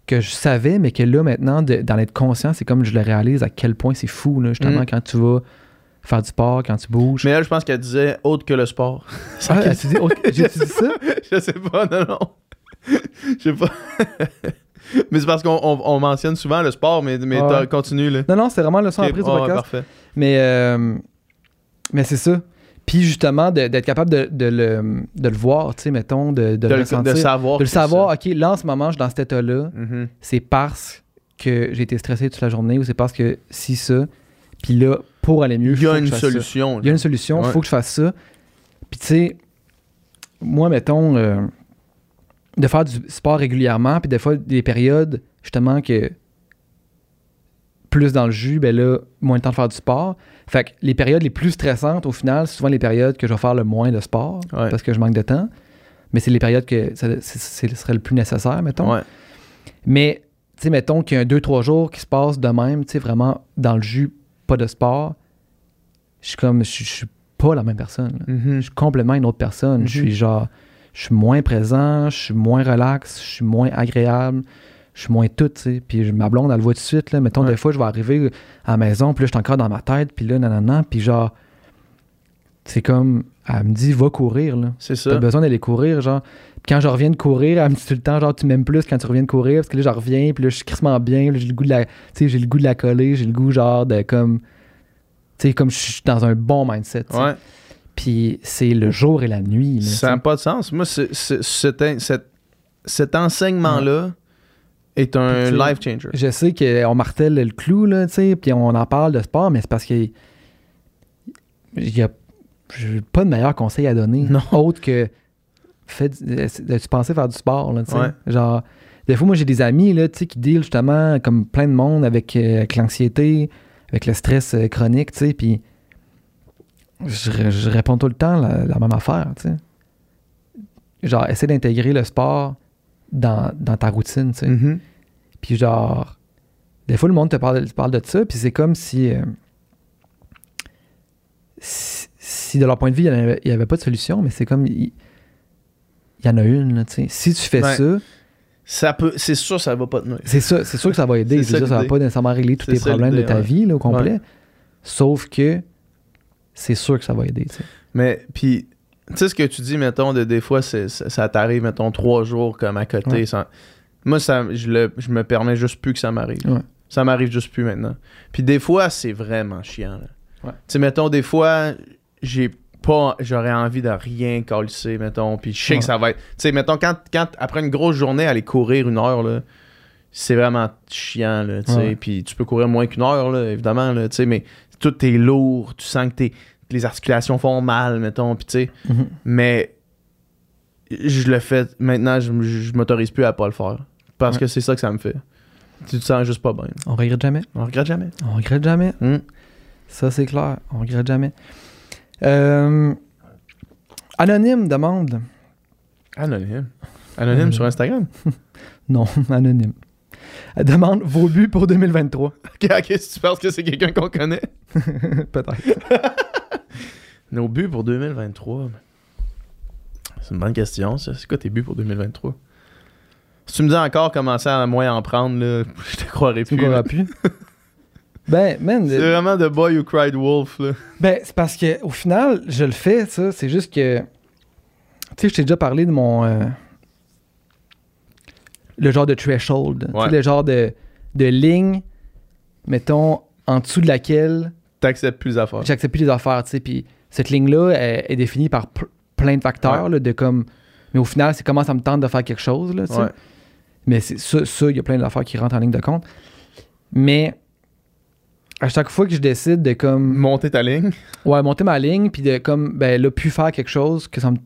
que je savais, mais que là, maintenant, de- d'en être conscient, c'est comme je le réalise à quel point c'est fou, là, justement,
Mm.
quand tu vas faire du sport, quand tu bouges.
Mais elle, je pense qu'elle disait autre que le sport.
Ah, as-tu dit, oh, j'ai-tu dit ça?
je sais pas, non, non. Je sais pas. mais c'est parce qu'on on- on mentionne souvent le sport, mais, mais t'as- continue, là.
Non, non, c'est vraiment le son
Ok,
appris du podcast.
parfait.
Mais, euh, mais c'est ça. Puis justement, d'être capable de, de le, de le voir, tu sais, mettons, de, le
de savoir.
de le savoir, OK, là, en ce moment, je suis dans cet état-là.
Mhm.
C'est parce que j'ai été stressé toute la journée ou c'est parce que si, ça. Puis là, pour aller mieux,
Il y a une solution.
Il y a une solution, il
Ouais.
faut que je fasse ça. Puis tu sais, moi, mettons, euh, de faire du sport régulièrement, puis des fois, des périodes, justement, que plus dans le jus, ben là, moins de temps de faire du sport. Fait que les périodes les plus stressantes, au final, c'est souvent les périodes que je vais faire le moins de sport,
Ouais.
parce que je manque de temps. Mais c'est les périodes que ce serait le plus nécessaire, mettons.
Ouais.
Mais, tu sais, mettons qu'il y a un 2-3 jours qui se passent de même, tu sais, vraiment dans le jus, pas de sport. Je suis comme, je suis- pas la même personne.
Mhm.
Je suis complètement une autre personne. Je suis genre, je suis moins présent, je suis moins relax, je suis moins agréable, je suis moins tout, tu sais. Puis ma blonde, elle le voit tout de suite, là. Mettons,
Ouais.
des fois, je vais arriver à la maison, puis là, je suis encore dans ma tête, puis là, nanana, puis genre, c'est comme, elle me dit, va courir, là.
C'est
T'as
ça.
besoin d'aller courir, genre. Puis quand je reviens de courir, elle me dit tout le temps, genre, tu m'aimes plus quand tu reviens de courir, parce que là, je reviens, puis là, je suis crissement bien, j'ai le goût de la, tu sais, j'ai le goût de la coller, j'ai le goût, genre, de comme, tu sais, comme je suis dans un bon mindset, tu sais.
Ouais.
Puis c'est le jour et la nuit, là,
Ça n'a pas de sens. Moi, c'est- cet- cet enseignement-là est un life changer.
Je sais qu'on martèle le clou, là, tu sais, puis on en parle de sport, mais c'est parce qu'il y a j'ai pas de meilleur conseil à donner,
Non.
autre que fait, tu penser faire du sport, là, tu sais.
Ouais.
Genre, des fois, moi, j'ai des amis, là, tu sais, qui deal justement, comme plein de monde, avec, euh, avec l'anxiété, avec le stress euh, chronique, tu sais, puis je, ré- je réponds tout le temps la, la même affaire, tu sais. Genre, essaie d'intégrer le sport dans, dans ta routine, tu sais.
Mhm.
Puis genre, des fois, le monde te parle, te parle de ça, puis c'est comme si, euh, si, si de leur point de vue, il n'y avait, pas de solution, mais c'est comme, il, il y en a une, là. Si tu fais
Ouais.
ça,
Ça peut, c'est sûr, ça va pas
c'est ça, c'est sûr que ça va aider.
Ça
dire, ça va pas nécessairement régler tous tes problèmes de ta
ouais.
vie, là, au complet.
Ouais.
Sauf que c'est sûr que ça va aider.
Mais, puis, tu sais, ce que tu dis, mettons, de, des fois, ça, ça t'arrive, mettons, trois jours comme à côté. Sans- Moi, ça, je, le, je me permets juste plus que ça m'arrive.
Ouais.
Ça m'arrive juste plus maintenant. Puis des fois, c'est vraiment chiant.
Ouais.
Tu sais, mettons, des fois, j'ai pas j'aurais envie de rien calisser, mettons puis je sais
Ouais.
que ça va être tu sais mettons quand, quand après une grosse journée aller courir une heure là c'est vraiment chiant là tu sais puis tu peux courir moins qu'une heure là évidemment là tu sais mais tout est lourd tu sens que t'es- les articulations font mal mettons puis tu sais
Mhm.
mais je le fais maintenant je, je m'autorise plus à pas le faire parce
Ouais.
que c'est ça que ça me fait tu te sens juste pas bien
On regrette jamais?
on regrette jamais
On regrette jamais?
Hmm.
Ça, c'est clair. On regrette jamais. Euh, Anonyme demande.
anonyme anonyme
Euh,
sur Instagram?
Non, anonyme. Elle demande vos buts pour 2023.
ok ok, si tu penses que c'est quelqu'un qu'on connaît
Peut-être.
Nos buts pour 2023. C'est une bonne question. C'est quoi tes buts pour 2023? Si tu me dis encore commencer à moins en prendre, là, je te croirais
Tu
plus.
me plus? ben, man,
C'est
euh,
vraiment The Boy Who Cried Wolf, là.
ben, c'est parce que au final, je le fais, ça. C'est juste que. Tu sais, je t'ai déjà parlé de mon. euh, le genre de threshold. Tu sais, le genre de, de ligne, mettons, en dessous de laquelle
T'acceptes plus à faire.
j'accepte plus les affaires, tu sais. Puis cette ligne-là elle- est définie par plein de facteurs, là, de comme. Mais au final, c'est comment ça me tente de faire quelque chose, là, tu sais.
Ouais.
Mais c'est ça, ça, il y a plein d'affaires qui rentrent en ligne de compte. Mais à chaque fois que je décide de comme
Monter ta ligne.
ouais, monter ma ligne puis de comme ben là plus faire quelque chose que ça me-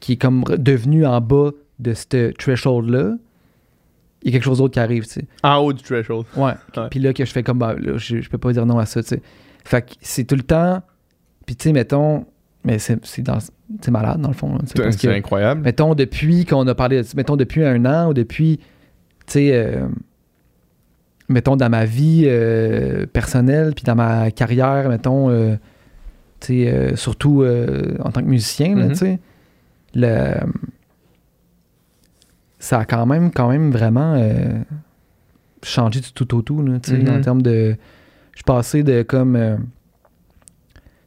qui est comme devenu en bas de ce threshold là, il y a quelque chose d'autre qui arrive, tu sais.
En haut du threshold.
Ouais. Puis là que je fais comme bah, là, je, je peux pas dire non à ça, tu sais. Fait que c'est tout le temps puis tu sais mettons mais c'est malade, dans le fond.
C'est incroyable.
mettons, depuis qu'on a parlé, de- mettons, depuis un an ou depuis, tu sais, euh, mettons, dans ma vie euh, personnelle, puis dans ma carrière, mettons, euh, tu sais, surtout en tant que musicien,
Mhm.
tu sais, le- ça a quand même, quand même vraiment changé du tout au tout, tu sais, en termes de... Je suis passé de comme...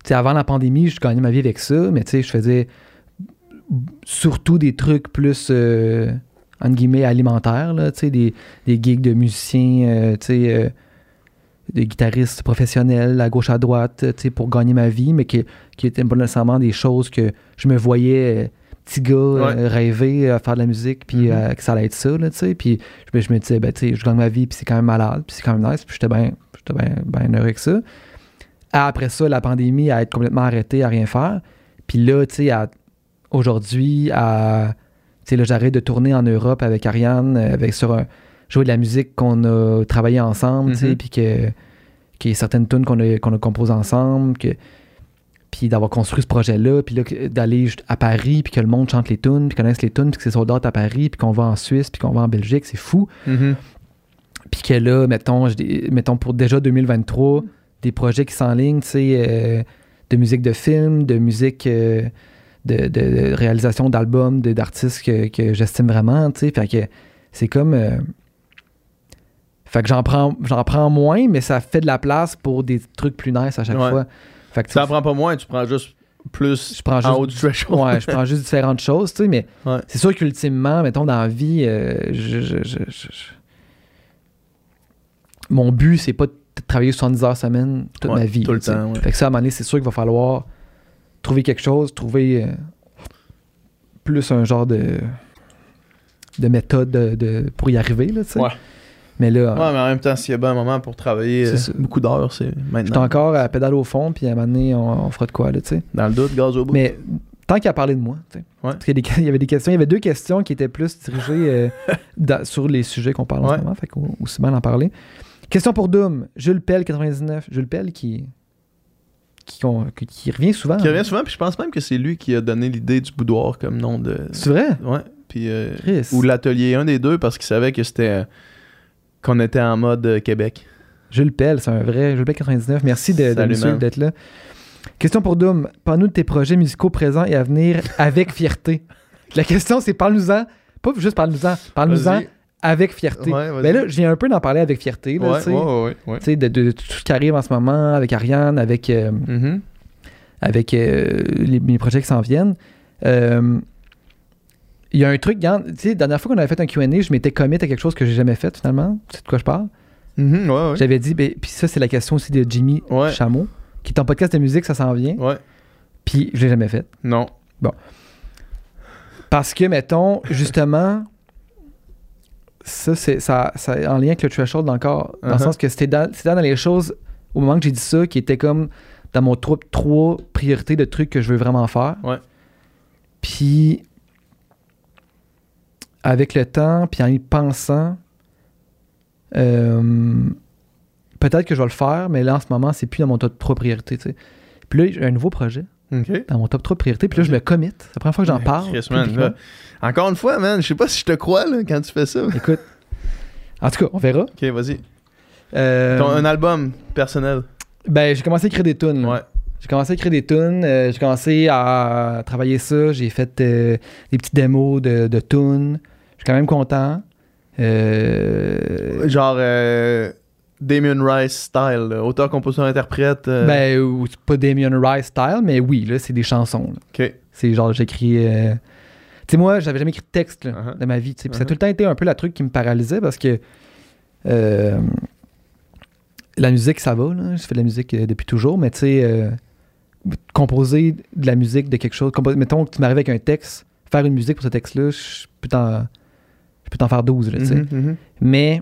euh, tu sais, avant la pandémie, je gagnais ma vie avec ça, mais je faisais surtout des trucs plus, euh, entre guillemets, alimentaires, là, des, des gigs de musiciens, euh, euh, des guitaristes professionnels à gauche à droite, pour gagner ma vie, mais qui, qui étaient pas nécessairement des choses que je me voyais, euh, petit gars, rêver à faire de la musique, puis
Mhm.
euh, que ça allait être ça, là, tu sais, puis je, me- je me disais, ben, tu sais, je gagne ma vie, puis c'est quand même malade, puis c'est quand même nice, puis j'étais bien j'étais bien bien heureux avec ça. Après ça, la pandémie, à être complètement arrêté, à rien faire. Puis là, tu sais, aujourd'hui, à. Tu sais, là, j'arrête de tourner en Europe avec Ariane, euh, avec, sur un. jouer de la musique qu'on a travaillé ensemble, tu sais,
Mhm.
puis que. qu'il y ait certaines tunes qu'on a, qu'on a composées ensemble, que. Puis d'avoir construit ce projet-là, puis là, d'aller à Paris, puis que le monde chante les tunes, puis connaisse les tunes, puis que c'est sold à Paris, puis qu'on va en Suisse, puis qu'on va en Belgique, c'est fou.
Mhm.
Puis que là, mettons, mettons pour déjà 2023, des projets qui s'enlignent, tu sais, euh, de musique de film, de musique euh, de, réalisation d'albums, de- d'artistes que, que j'estime vraiment, tu sais. Fait que c'est comme. euh, fait que j'en prends, j'en prends moins, mais ça fait de la place pour des trucs plus nice à chaque
Ouais.
fois. Fait que tu sais,
prend pas moins, tu prends juste plus
je prends
en
juste.
haut du threshold.
Ouais, je prends juste différentes choses, tu sais, mais
Ouais.
c'est sûr qu'ultimement, mettons, dans la vie, je- je- mon but, c'est pas de travailler 70 heures semaine toute
Ouais,
ma vie.
tout le temps, ouais.
Fait que ça, à un moment donné, c'est sûr qu'il va falloir trouver quelque chose, trouver euh, plus un genre de, de méthode de, de- pour y arriver, là, tu sais.
Ouais.
Mais là,
Ouais, mais en même temps, s'il y a bien un moment pour travailler euh, beaucoup d'heures, c'est
je suis
maintenant.
encore à pédale au fond, puis à un moment donné, on, on fera de quoi, là, tu sais.
Dans le doute, gaz au bout.
Mais tant qu'il a parlé de moi, tu sais.
Ouais.
Parce qu'il y, avait des questions, il y avait deux questions qui étaient plus dirigées euh, dans- sur les sujets qu'on parle en ce moment, fait qu'au- aussi bien en parler. Question pour Doom, Jules Pell 99, Jules Pell qui qui, qu'on- qui- qui revient souvent.
Qui revient souvent, puis je pense même que c'est lui qui a donné l'idée du boudoir comme nom de.
C'est vrai?
Ouais. Puis. euh,
Chris.
Ou l'atelier, un des deux, parce qu'il savait que c'était. qu'on était en mode euh, Québec.
Jules Pell, c'est un vrai. Jules Pell 99, merci de, de d'être là. Question pour Doom, parle-nous de tes projets musicaux présents et à venir avec fierté. La question, c'est parle-nous-en, pas juste parle-nous-en, parle-nous-en
Vas-y.
Avec fierté.
Ouais.
Mais là, je viens un peu d'en parler avec fierté. Là,
Ouais, ouais,
de, de- de tout ce qui arrive en ce moment avec Ariane, avec, euh,
Mhm.
avec euh, les, mes projets qui s'en viennent. Euh, Il y a un truc, tu sais, la dernière fois qu'on avait fait un QA, je m'étais commit à quelque chose que j'ai jamais fait finalement. C'est de quoi je parle?
Mhm, ouais, ouais.
J'avais dit, ben, puis ça, c'est la question aussi de Jimmy. Chameau, qui est en podcast de musique, ça s'en vient.
Ouais.
Puis je l'ai jamais fait.
Non.
Parce que, mettons, justement, ça, c'est ça, ça en lien avec le threshold encore, dans le
Uh-huh.
sens que c'était dans, c'était dans les choses, au moment que j'ai dit ça, qui était comme dans mon top 3 priorités de trucs que je veux vraiment faire.
Ouais.
Puis, avec le temps, puis en y pensant, euh, peut-être que je vais le faire, mais là, en ce moment, c'est plus dans mon top 3 priorités. Puis là, j'ai un nouveau projet Dans mon top 3 priorités, puis là, je me commit. C'est la première fois que j'en parle.
Chris, man,
publiquement.
là, Encore une fois, man, je sais pas si je te crois là, quand tu fais ça.
Écoute, en tout cas, on verra.
Ok, vas-y.
Euh,
Ton- Un album personnel.
ben, j'ai commencé à écrire des tunes.
Ouais.
J'ai commencé à écrire des tunes. euh, j'ai commencé à travailler ça. J'ai fait euh, des petites démos de, de tunes. Je suis quand même content.
Genre Damien Rice style, là, auteur, compositeur, interprète. euh,
ben, ou- pas Damien Rice style, mais oui, là, c'est des chansons. là.
ok.
C'est genre, j'écris. euh, Tu sais, moi, j'avais jamais écrit de texte là,
Uh-huh.
de ma vie. Puis Ça a
Uh-huh.
tout le temps été un peu la truc qui me paralysait parce que euh, la musique, ça va. Là. Je fais de la musique depuis toujours, mais tu sais, composer de la musique de quelque chose. composer- mettons que tu m'arrives avec un texte, faire une musique pour ce texte-là, je peux t'en. Je peux t'en faire 12, là, tu sais.
Mhm, mhm.
Mais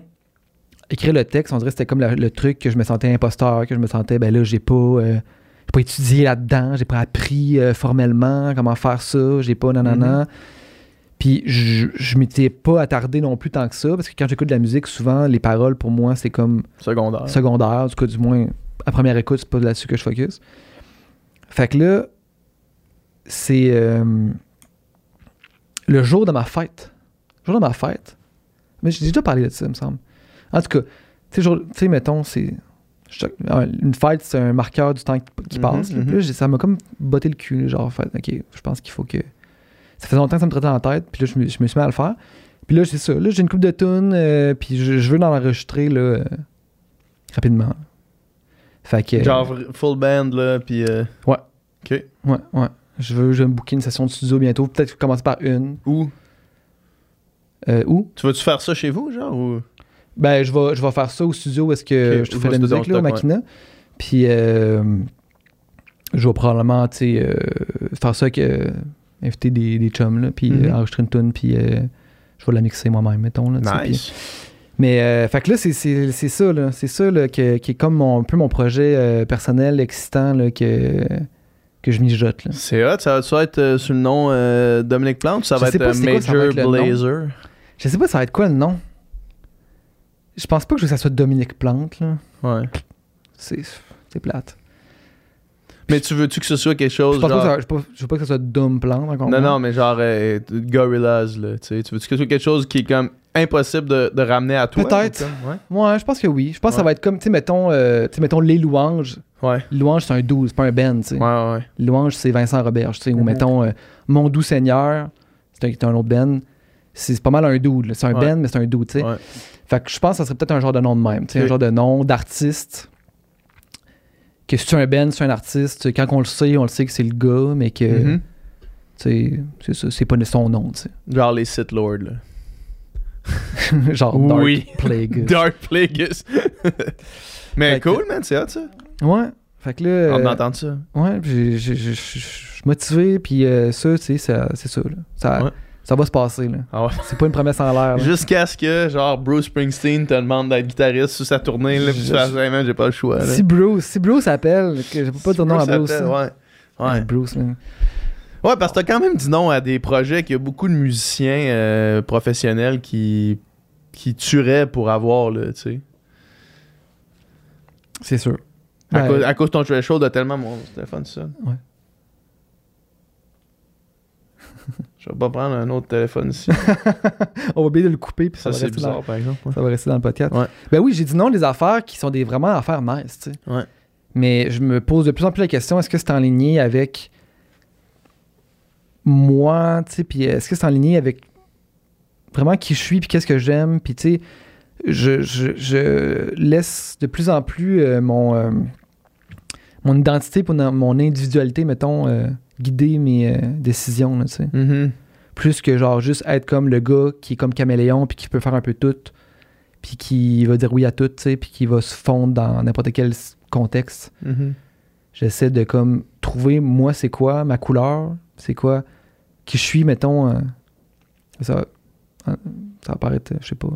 écrire le texte, on dirait que c'était comme la- le truc que je me sentais imposteur, que je me sentais, ben là, j'ai pas, euh, j'ai pas étudié là-dedans, j'ai pas appris euh, formellement comment faire ça, j'ai pas nanana. Puis je, je m'étais pas attardé non plus tant que ça, parce que quand j'écoute de la musique, souvent, les paroles, pour moi, c'est comme
Secondaire.
secondaire, du coup, du moins, à première écoute, c'est pas là-dessus que je focus. Fait que là, c'est euh, le jour de ma fête. Le jour de ma fête. Mais j'ai déjà parlé de ça, il me semble. En tout cas, tu sais, mettons, c'est. Une fête, c'est un marqueur du temps qui,
Mhm,
passe.
mhm.
Là, ça m'a comme botté le cul, genre, fait, ok, je pense qu'il faut que. Ça faisait longtemps que ça me traitait dans la tête, puis là, je me, je me suis mis à le faire. Puis là, c'est ça. Là, j'ai une coupe de tunes, euh, puis je, je veux l'enregistrer, là, euh, rapidement. Fait que.
Genre full band, là, puis. euh,
Ouais.
Ok.
Ouais, ouais. Je veux, je vais me booker une session de studio bientôt. Peut-être commencer par une.
Où?
Euh, où?
Tu vas-tu faire ça chez vous, genre ou...
Ben, je vais, je vais faire ça au studio est-ce que je fais de la musique, là, au Makina. Puis, euh, je vais probablement, tu sais, euh, faire ça avec, euh, inviter des, des chums, là, puis
Mhm.
euh, enregistrer une tune, puis je vais la mixer moi-même, mettons, là,
Nice.
Mais, euh, fait que là, c'est- ça, là. C'est ça, là, que- qui est comme mon- un peu mon projet personnel, excitant, là, que, que je mijote.
C'est hot, ça va-tu être euh, sous le nom euh, Dominique Plante ou ça va être
quoi ça va
Major
être nom.
Blazer?
Je sais pas, ça va être quoi le nom? Je pense pas que je ça soit Dominique Plante, là.
Ouais.
C'est c'est plate.
Mais tu veux-tu que ce soit quelque
Je,
chose
pense pas que ça- je, pas- je veux pas que ça soit Dom Plante encore.
Non, non, mais genre euh, Gorillaz, là, tu veux-tu que ce soit quelque chose qui est comme impossible de, de ramener à toi?
Peut-être.
comme- Ouais?
Ouais, je pense que oui. Je pense que ça va être comme, tu sais, mettons, euh, mettons Les Louanges.
Ouais.
Les Louanges, c'est un doux, c'est pas un Ben, tu sais.
Ouais, ouais.
Les Louanges, c'est Vincent Roberge, tu sais. Ou
Mhm.
mettons euh, Mon Doux Seigneur, c'est un, autre Ben. C'est pas mal un dude. C'est un. Ben, mais c'est un dude, tu sais. Fait que je pense que ça serait peut-être un genre de nom de même. tu sais,
Ok.
Un genre de nom d'artiste. Que si tu es un Ben, c'est un artiste. Quand on le sait, on le sait que c'est le gars, mais que, tu sais, c'est ça, c'est pas son nom, tu sais.
Genre les Sith Lords, là.
genre
Oui.
Dark Plague.
Dark Plagueis. Mais
Fait que-
cool, man, c'est hot, ça.
Ouais. Fait que là.
On
euh,
entend ça.
Ouais, je suis motivé, puis euh, ça, tu sais, c'est ça, là. Ça,
Ouais.
Ça va se passer, là.
Ah ouais.
C'est pas une promesse en l'air.
Jusqu'à ce que, genre, Bruce Springsteen te demande d'être guitariste sur sa tournée, là, puis tu man, j'ai pas le choix, là.
Si Bruce, si Bruce appelle, que je peux pas dire non à
Bruce appelle, ouais. Ouais.
Bruce, là.
Ouais, parce que t'as quand même dit non à des projets qu'il y a beaucoup de musiciens euh, professionnels qui, qui tueraient pour avoir, là, tu sais.
C'est sûr.
À,
Ben,
cause, à cause de ton threshold, a tellement mon téléphone sonne.
Ouais.
Je vais pas prendre un autre téléphone ici.
on va oublier de le couper, puis ça,
Ça,
va rester dans-
par exemple. ouais.
ça va rester dans le podcast.
Ouais.
Ben oui, j'ai dit non des affaires qui sont des vraiment affaires nice, tu sais.
Ouais.
Mais je me pose de plus en plus la question, est-ce que c'est en ligne avec moi, tu sais, puis est-ce que c'est en ligne avec vraiment qui je suis, puis qu'est-ce que j'aime, puis tu sais, je, je- je laisse de plus en plus euh, mon, euh, mon identité, pour mon individualité, mettons, euh, guider mes euh, décisions, là, tu sais.
Mhm.
Plus que genre juste être comme le gars qui est comme caméléon, puis qui peut faire un peu tout, puis qui va dire oui à tout, tu sais, puis qui va se fondre dans n'importe quel contexte.
Mhm.
J'essaie de comme trouver moi c'est quoi ma couleur, c'est quoi qui je suis mettons euh, ça euh, ça va paraître je sais pas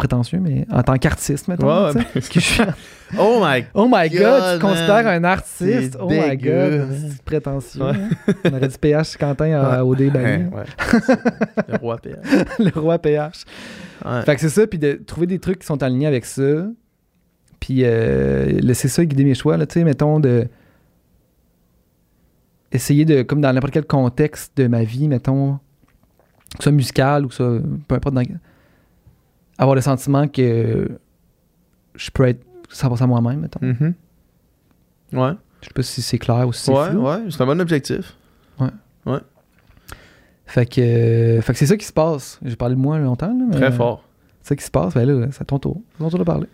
prétentieux mais en tant qu'artiste mettons
Ouais,
je suis.
Oh my
Oh my god,
God,
tu te considères un artiste? Oh my god, c'est prétentieux.
Ouais.
hein. On aurait dit PH Quentin à
ouais. Le roi PH.
le roi PH. Fait que c'est ça, puis de trouver des trucs qui sont alignés avec ça, puis euh, laisser ça guider mes choix, là, tu sais, mettons, de essayer de, comme dans n'importe quel contexte de ma vie, mettons, que ce soit musical ou que ce soit, peu importe, dans- avoir le sentiment que je peux être 100% moi-même, mettons.
Mhm. Ouais.
Je sais pas si c'est clair ou si c'est
Ouais,
flou.
ouais, c'est un bon objectif.
Fait que, euh, fait que c'est ça qui se passe. J'ai parlé de moi longtemps, là, mais
Très fort.
C'est ça qui se passe. Ben là, c'est à ton tour. C'est ton tour de parler.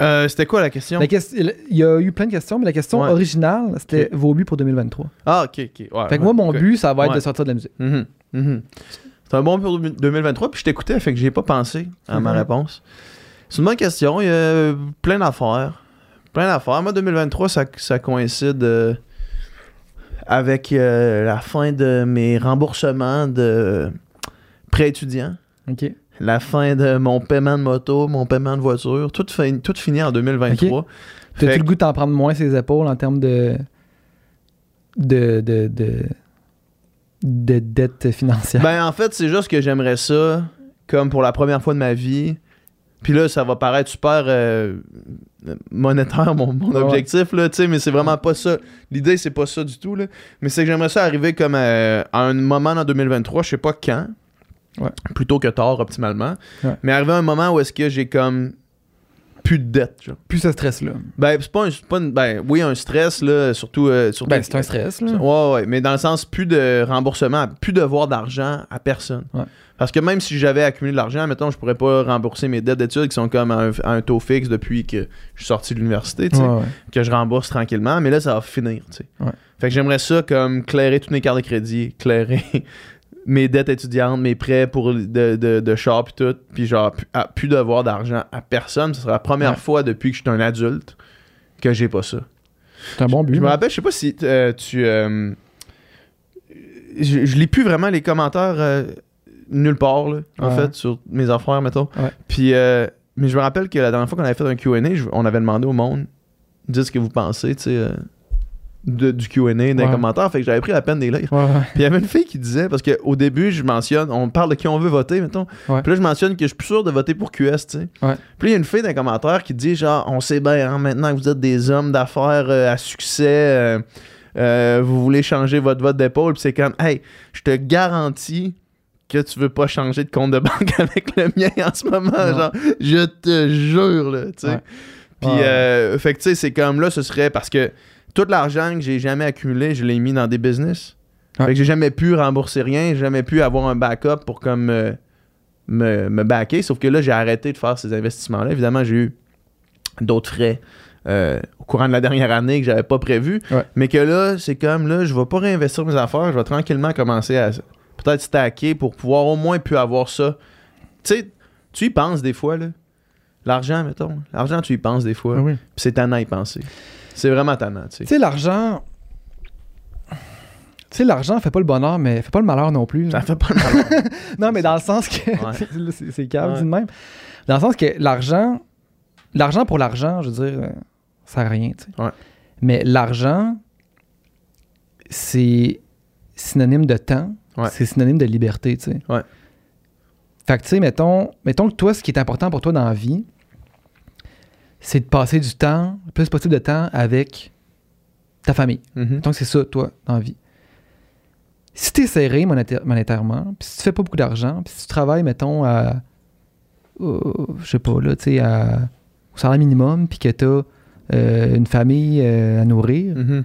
Euh, C'était quoi la question?
La question- il y a eu plein de questions, mais la question
Ouais.
originale, c'était vos buts pour 2023.
Ah, ok, ok. Ouais,
fait que
ouais,
moi, mon but, ça va être
Ouais.
de sortir de la musique.
Mhm, mhm. C'est un bon pour 2023, puis je t'écoutais, fait que j'ai pas pensé à ma
Mhm.
réponse. C'est une bonne question, il y a plein d'affaires. Plein d'affaires. Moi, 2023, ça, ça coïncide euh, avec euh, la fin de mes remboursements de prêt étudiant,
OK.
la fin de mon paiement de moto, mon paiement de voiture, tout, fin- tout fini en 2023.
T'as-tu
Fait
le goût de t'en prendre moins ses épaules en termes de. de. de. de, de dette financière?
Ben, en fait, c'est juste que j'aimerais ça, comme pour la première fois de ma vie, Puis là, ça va paraître super euh, monétaire, mon, objectif, là, tu sais, mais c'est vraiment pas ça. L'idée, c'est pas ça du tout, là. Mais c'est que j'aimerais ça arriver comme euh, à un moment dans 2023, je sais pas quand.
Ouais.
Plutôt que tard, optimalement.
Ouais.
Mais arriver à un moment où est-ce que j'ai comme plus de dette, genre.
Plus ce stress-là.
Ben, c'est pas un. c'est pas une- ben, oui, un stress, là, surtout. euh, surtout
Ben, c'est un stress, là.
Ouais, ouais, mais dans le sens, plus de remboursement, plus devoir d'argent à personne.
Ouais.
Parce que même si j'avais accumulé de l'argent, mettons, je pourrais pas rembourser mes dettes d'études qui sont comme à un, à un taux fixe depuis que je suis sorti de l'université,
Ouais, ouais.
que je rembourse tranquillement, mais là, ça va finir, tu sais. Fait que j'aimerais ça comme clairer toutes mes cartes de crédit, clairer mes dettes étudiantes, mes prêts pour de, de, de char puis tout, puis genre, plus, à- plus devoir d'argent à personne. Ce sera la première
Ouais.
fois depuis que je suis un adulte que j'ai pas ça.
C'est un bon but.
Je me
là.
rappelle, je sais pas si euh, tu. euh, je, je lis plus vraiment les commentaires euh, nulle part, là, en
Ouais.
fait, sur mes affaires, mettons.
Ouais.
Puis, euh, mais je me rappelle que la dernière fois qu'on avait fait un QA, on avait demandé au monde, dites ce que vous pensez, tu sais, euh, de- du QA les
Ouais.
commentaires. Fait que j'avais pris la peine de les lire.
Ouais, ouais.
Puis il y avait une fille qui disait, parce qu'au début, je mentionne, on parle de qui on veut voter, mettons. Puis là, je mentionne que je suis plus sûr de voter pour QS, tu sais. Puis il y a une fille dans les commentaires qui dit, genre, on sait bien, hein, maintenant que vous êtes des hommes d'affaires euh, à succès, euh, euh, vous voulez changer votre vote d'épaule. Puis c'est comme, hey, je te garantis que tu veux pas changer de compte de banque avec le mien en ce moment.
Non.
Genre, je te jure, là, tu sais. Puis, euh, fait que, tu sais, c'est comme là, ce serait parce que tout l'argent que j'ai jamais accumulé, je l'ai mis dans des business.
Ouais.
Fait que j'ai jamais pu rembourser rien, j'ai jamais pu avoir un backup pour comme euh, me, me backer. Sauf que là, j'ai arrêté de faire ces investissements-là. Évidemment, j'ai eu d'autres frais euh, au courant de la dernière année que j'avais pas prévu.
Ouais.
Mais que là, c'est comme là, je vais pas réinvestir mes affaires, je vais tranquillement commencer à peut-être stacker pour pouvoir au moins plus avoir ça. Tu sais, tu y penses des fois, là. L'argent, mettons. L'argent, tu y penses des fois.
Ah oui.
Puis c'est tannant à y penser. C'est vraiment tannant, tu sais.
Tu sais, l'argent. Tu sais, l'argent fait pas le bonheur, mais fait pas le malheur non plus. là.
Ça fait pas mal.
Non, mais dans le sens que.
Ouais.
C'est c'est calme,
Ouais.
dit de même. Dans le sens que l'argent. L'argent pour l'argent, je veux dire, euh, ça sert à rien, tu sais.
Ouais.
Mais l'argent, c'est synonyme de temps. C'est synonyme de liberté, tu sais.
Ouais.
Fait que, tu sais, mettons, mettons que toi, ce qui est important pour toi dans la vie, c'est de passer du temps, le plus possible de temps avec ta famille.
Mhm.
Donc, c'est ça, toi, dans la vie. Si t'es serré monéta- monétairement, puis si tu fais pas beaucoup d'argent, puis si tu travailles, mettons, à. euh, je sais pas, là, tu sais, à- au salaire minimum, puis que t'as euh, une famille euh, à nourrir,
Mhm.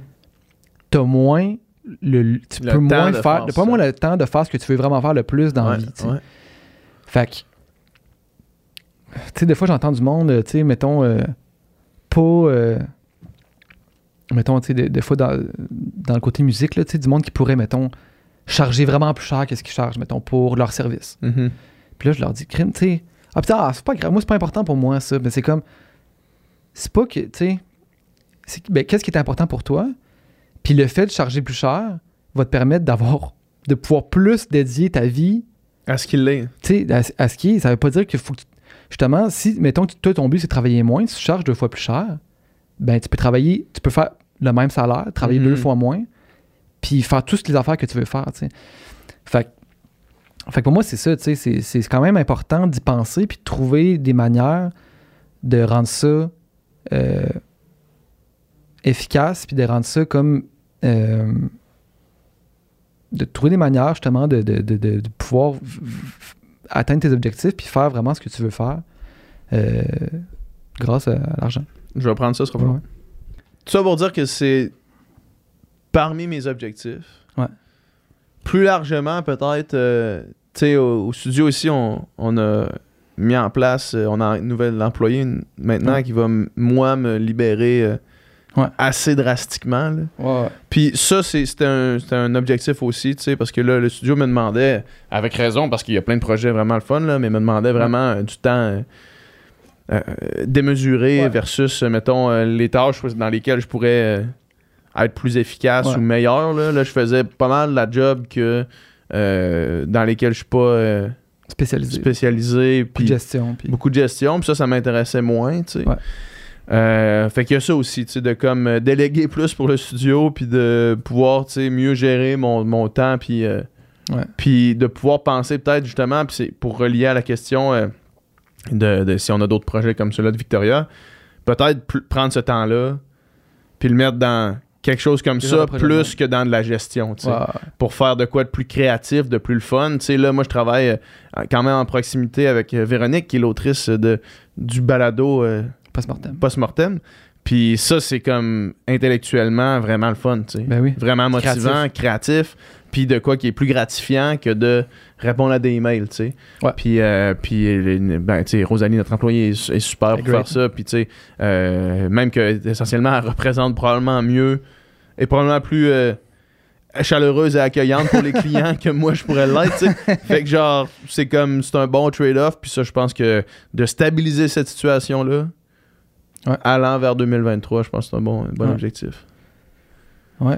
t'as moins. Le, tu
Le
peux moins faire.
faire
pas moins le temps de faire ce que tu veux vraiment faire le plus dans la vie,
ouais.
Fait que. Tu sais, des fois, j'entends du monde, euh, tu sais, mettons, euh, pas. euh, mettons, tu sais, des, des fois, dans, dans le côté musique, là, tu sais, du monde qui pourrait, mettons, charger vraiment plus cher que ce qu'ils chargent, mettons, pour leur service.
Mhm.
Puis là, je leur dis, crime, tu sais. Ah, putain, ah, c'est pas grave. Moi, c'est pas important pour moi, ça. Mais c'est comme. C'est pas que, tu sais. ben, Qu'est-ce qui est important pour toi? Puis le fait de charger plus cher va te permettre d'avoir. de pouvoir plus dédier ta vie
À ce qu'il est.
tu sais, à, à ce qui est, ça veut pas dire qu'il faut que tu- Justement, si, mettons que toi, ton but, c'est de travailler moins, si tu charges deux fois plus cher, ben, tu peux travailler, tu peux faire le même salaire, travailler deux fois moins, puis faire toutes les affaires que tu veux faire, tu sais. Fait, que- fait que pour moi, c'est ça, tu sais, c'est- quand même important d'y penser, puis de trouver des manières de rendre ça euh, efficace, puis de rendre ça comme... euh, de trouver des manières, justement, de, de- de- de- pouvoir atteindre tes objectifs, puis faire vraiment ce que tu veux faire euh, grâce à, à l'argent.
Je vais prendre ça, ce sera
Ouais.
Tout ça pour dire que c'est parmi mes objectifs.
Ouais.
Plus largement, peut-être, euh, tu sais, au, au studio ici, on, on a mis en place, euh, on a un nouvel employé maintenant
Ouais.
qui va, moi, me libérer
Ouais.
assez drastiquement. là.
Ouais.
Puis ça, c'était un, un objectif aussi, tu sais, parce que là, le studio me demandait, avec raison, parce qu'il y a plein de projets vraiment le fun, là, mais me demandait vraiment euh, du temps euh, euh, démesuré
Ouais.
versus, mettons, euh, les tâches dans lesquelles je pourrais euh, être plus efficace
Ouais.
ou meilleur. Là. Là, je faisais pas mal la job que dans lesquelles je suis pas
Spécialisé.
spécialisé.
Beaucoup de
Puis
gestion. Puis...
beaucoup de gestion, puis ça, ça m'intéressait moins, tu sais.
Ouais.
Euh, fait qu'il y a ça aussi, tu sais, de comme euh, déléguer plus pour le studio, puis de pouvoir, tu sais, mieux gérer mon, mon temps, puis euh,
Ouais.
de pouvoir penser peut-être justement, puis c'est pour relier à la question euh, de, de- si on a d'autres projets comme ceux-là de Victoria, peut-être prendre ce temps-là, puis le mettre dans quelque chose comme ça, plus que dans de la gestion, tu sais pour faire de quoi de plus créatif, de plus le fun. Tu sais, là, moi, je travaille quand même en proximité avec Véronique, qui est l'autrice de, du balado
Post-mortem.
Post-Mortem. Puis ça, c'est comme intellectuellement vraiment le fun, tu sais.
Ben oui.
Vraiment motivant, créatif. puis de quoi qui est plus gratifiant que de répondre à des emails, tu sais.
Ouais.
Puis, euh, puis euh, ben, tu sais, Rosalie, notre employée, est, est super pour
Great.
faire ça. Puis, tu sais, euh, même que, essentiellement, elle représente probablement mieux et probablement plus euh, chaleureuse et accueillante pour les clients que moi, je pourrais l'être, tu sais. Fait que, genre, c'est comme, c'est un bon trade-off. Puis ça, je pense que de stabiliser cette situation-là,
Ouais.
allant vers 2023, je pense que c'est un bon, un bon
Ouais.
objectif.
Ouais.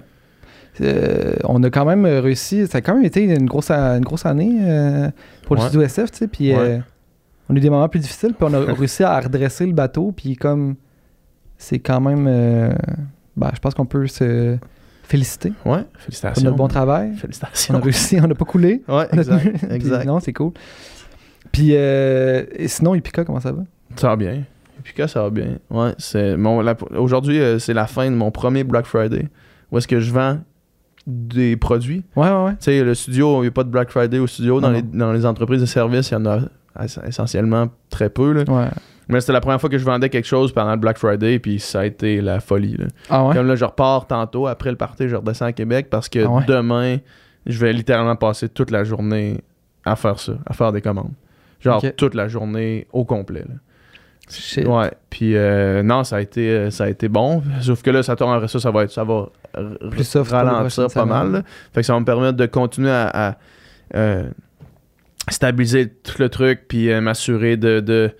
Euh, on a quand même réussi. Ça a quand même été une grosse, une grosse année euh, pour le
Ouais.
studio SF, tu sais. Puis euh, on a eu des moments plus difficiles, puis on a réussi à redresser le bateau. Puis comme c'est quand même. ben, je pense qu'on peut se féliciter
Ouais,
pour
félicitations.
notre bon travail. On
Félicitations.
a réussi, on n'a pas coulé.
Ouais,
On
exact. exact.
non, c'est cool. Puis euh, et sinon, Ipika, comment ça va?
Ça va bien. Et puis que ça va bien. Ouais, c'est mon aujourd'hui euh, c'est la fin de mon premier Black Friday où est-ce que je vends des produits.
Ouais, ouais, ouais.
Tu sais le studio, il n'y a pas de Black Friday au studio dans les, dans les entreprises de services, il y en a ess- essentiellement très peu là.
Ouais.
Mais c'était la première fois que je vendais quelque chose pendant le Black Friday puis ça a été la folie là.
Ah ouais?
Comme là je repars tantôt après le party, je redescends à Québec parce que
Ah ouais?
demain je vais littéralement passer toute la journée à faire ça, à faire des commandes. Genre toute la journée au complet là.
Shit.
Ouais, puis euh, non, ça a été euh, ça a été bon, sauf que là ça tombe ça ça va être ça va
Plus soft
ralentir pas mal. là. Fait que ça va me permettre de continuer à, à, euh, stabiliser tout le truc puis euh, m'assurer de, de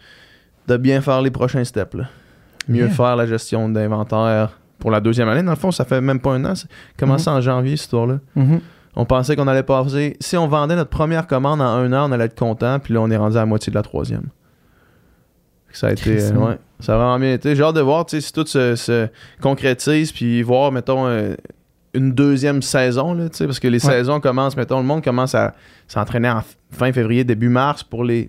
de bien faire les prochains steps là. Mieux
Yeah.
faire la gestion d'inventaire pour la deuxième année. Dans le fond, ça fait même pas un an, c'est commencé en janvier cette histoire-là.
Mhm.
On pensait qu'on allait passer. Si on vendait notre première commande en un an, on allait être content. Puis là, on est rendu à la moitié de la troisième. Ça a été. Euh,
ouais.
ça a vraiment bien été. J'ai hâte de voir si tout se, se concrétise. Puis voir, mettons, euh, une deuxième saison. Là, parce que les
Ouais.
saisons commencent, mettons, le monde commence à s'entraîner en fin février, début mars pour les,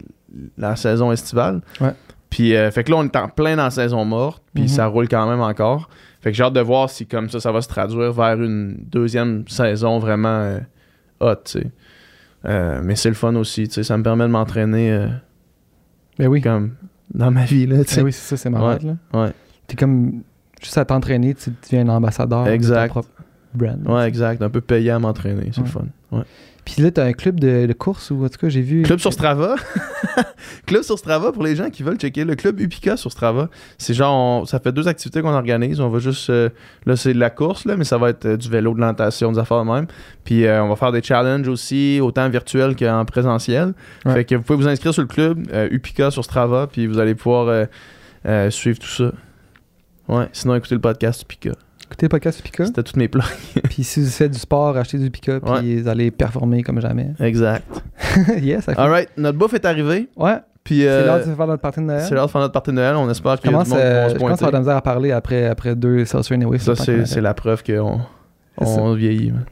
la saison estivale.
Ouais.
Puis, euh, fait que là, on est en plein dans la saison morte. Puis
Mhm.
ça roule quand même encore. Fait que j'ai hâte de voir si, comme ça, ça va se traduire vers une deuxième saison vraiment euh, hot, tu sais. Euh, mais c'est le fun aussi, tu sais. Ça me permet de m'entraîner
Ben oui.
comme dans ma vie, là.
Ben oui, c'est ça, c'est malade. là.
Ouais,
T'es comme juste à t'entraîner, tu tu deviens un ambassadeur
Exact.
de ton propre brand.
ouais, exact. Un peu payé à m'entraîner, c'est
Ouais.
le fun. Ouais.
Puis là, t'as un club de, de course ou en tout cas, j'ai vu.
Club sur Strava. club sur Strava pour les gens qui veulent checker le club Upica sur Strava. C'est genre, on- ça fait deux activités qu'on organise. On va juste, euh, là, c'est de la course, là, mais ça va être euh, du vélo, de l'orientation, des affaires de même. Puis euh, on va faire des challenges aussi, autant virtuels qu'en présentiel.
Ouais.
Fait que vous pouvez vous inscrire sur le club Upica sur Strava, puis vous allez pouvoir suivre tout ça. Ouais, sinon écoutez le podcast Upica.
Écoutez le podcast Pika?
C'était toutes mes plans.
puis si vous faites du sport, achetez du Pika, puis
Ouais.
vous allez performer comme jamais.
exact.
yes, ça fait.
Alright, notre bouffe est arrivée.
Ouais,
Puis
c'est
euh,
l'heure de faire notre partie de Noël.
c'est l'heure de faire notre partie de Noël. On espère
Je
du
commence,
monde
euh,
se
je commence à
pointer.
avoir de la misère à parler après, après deux Celsius Anyway.
Ça,
c'est
la preuve qu'on on vieillit. man.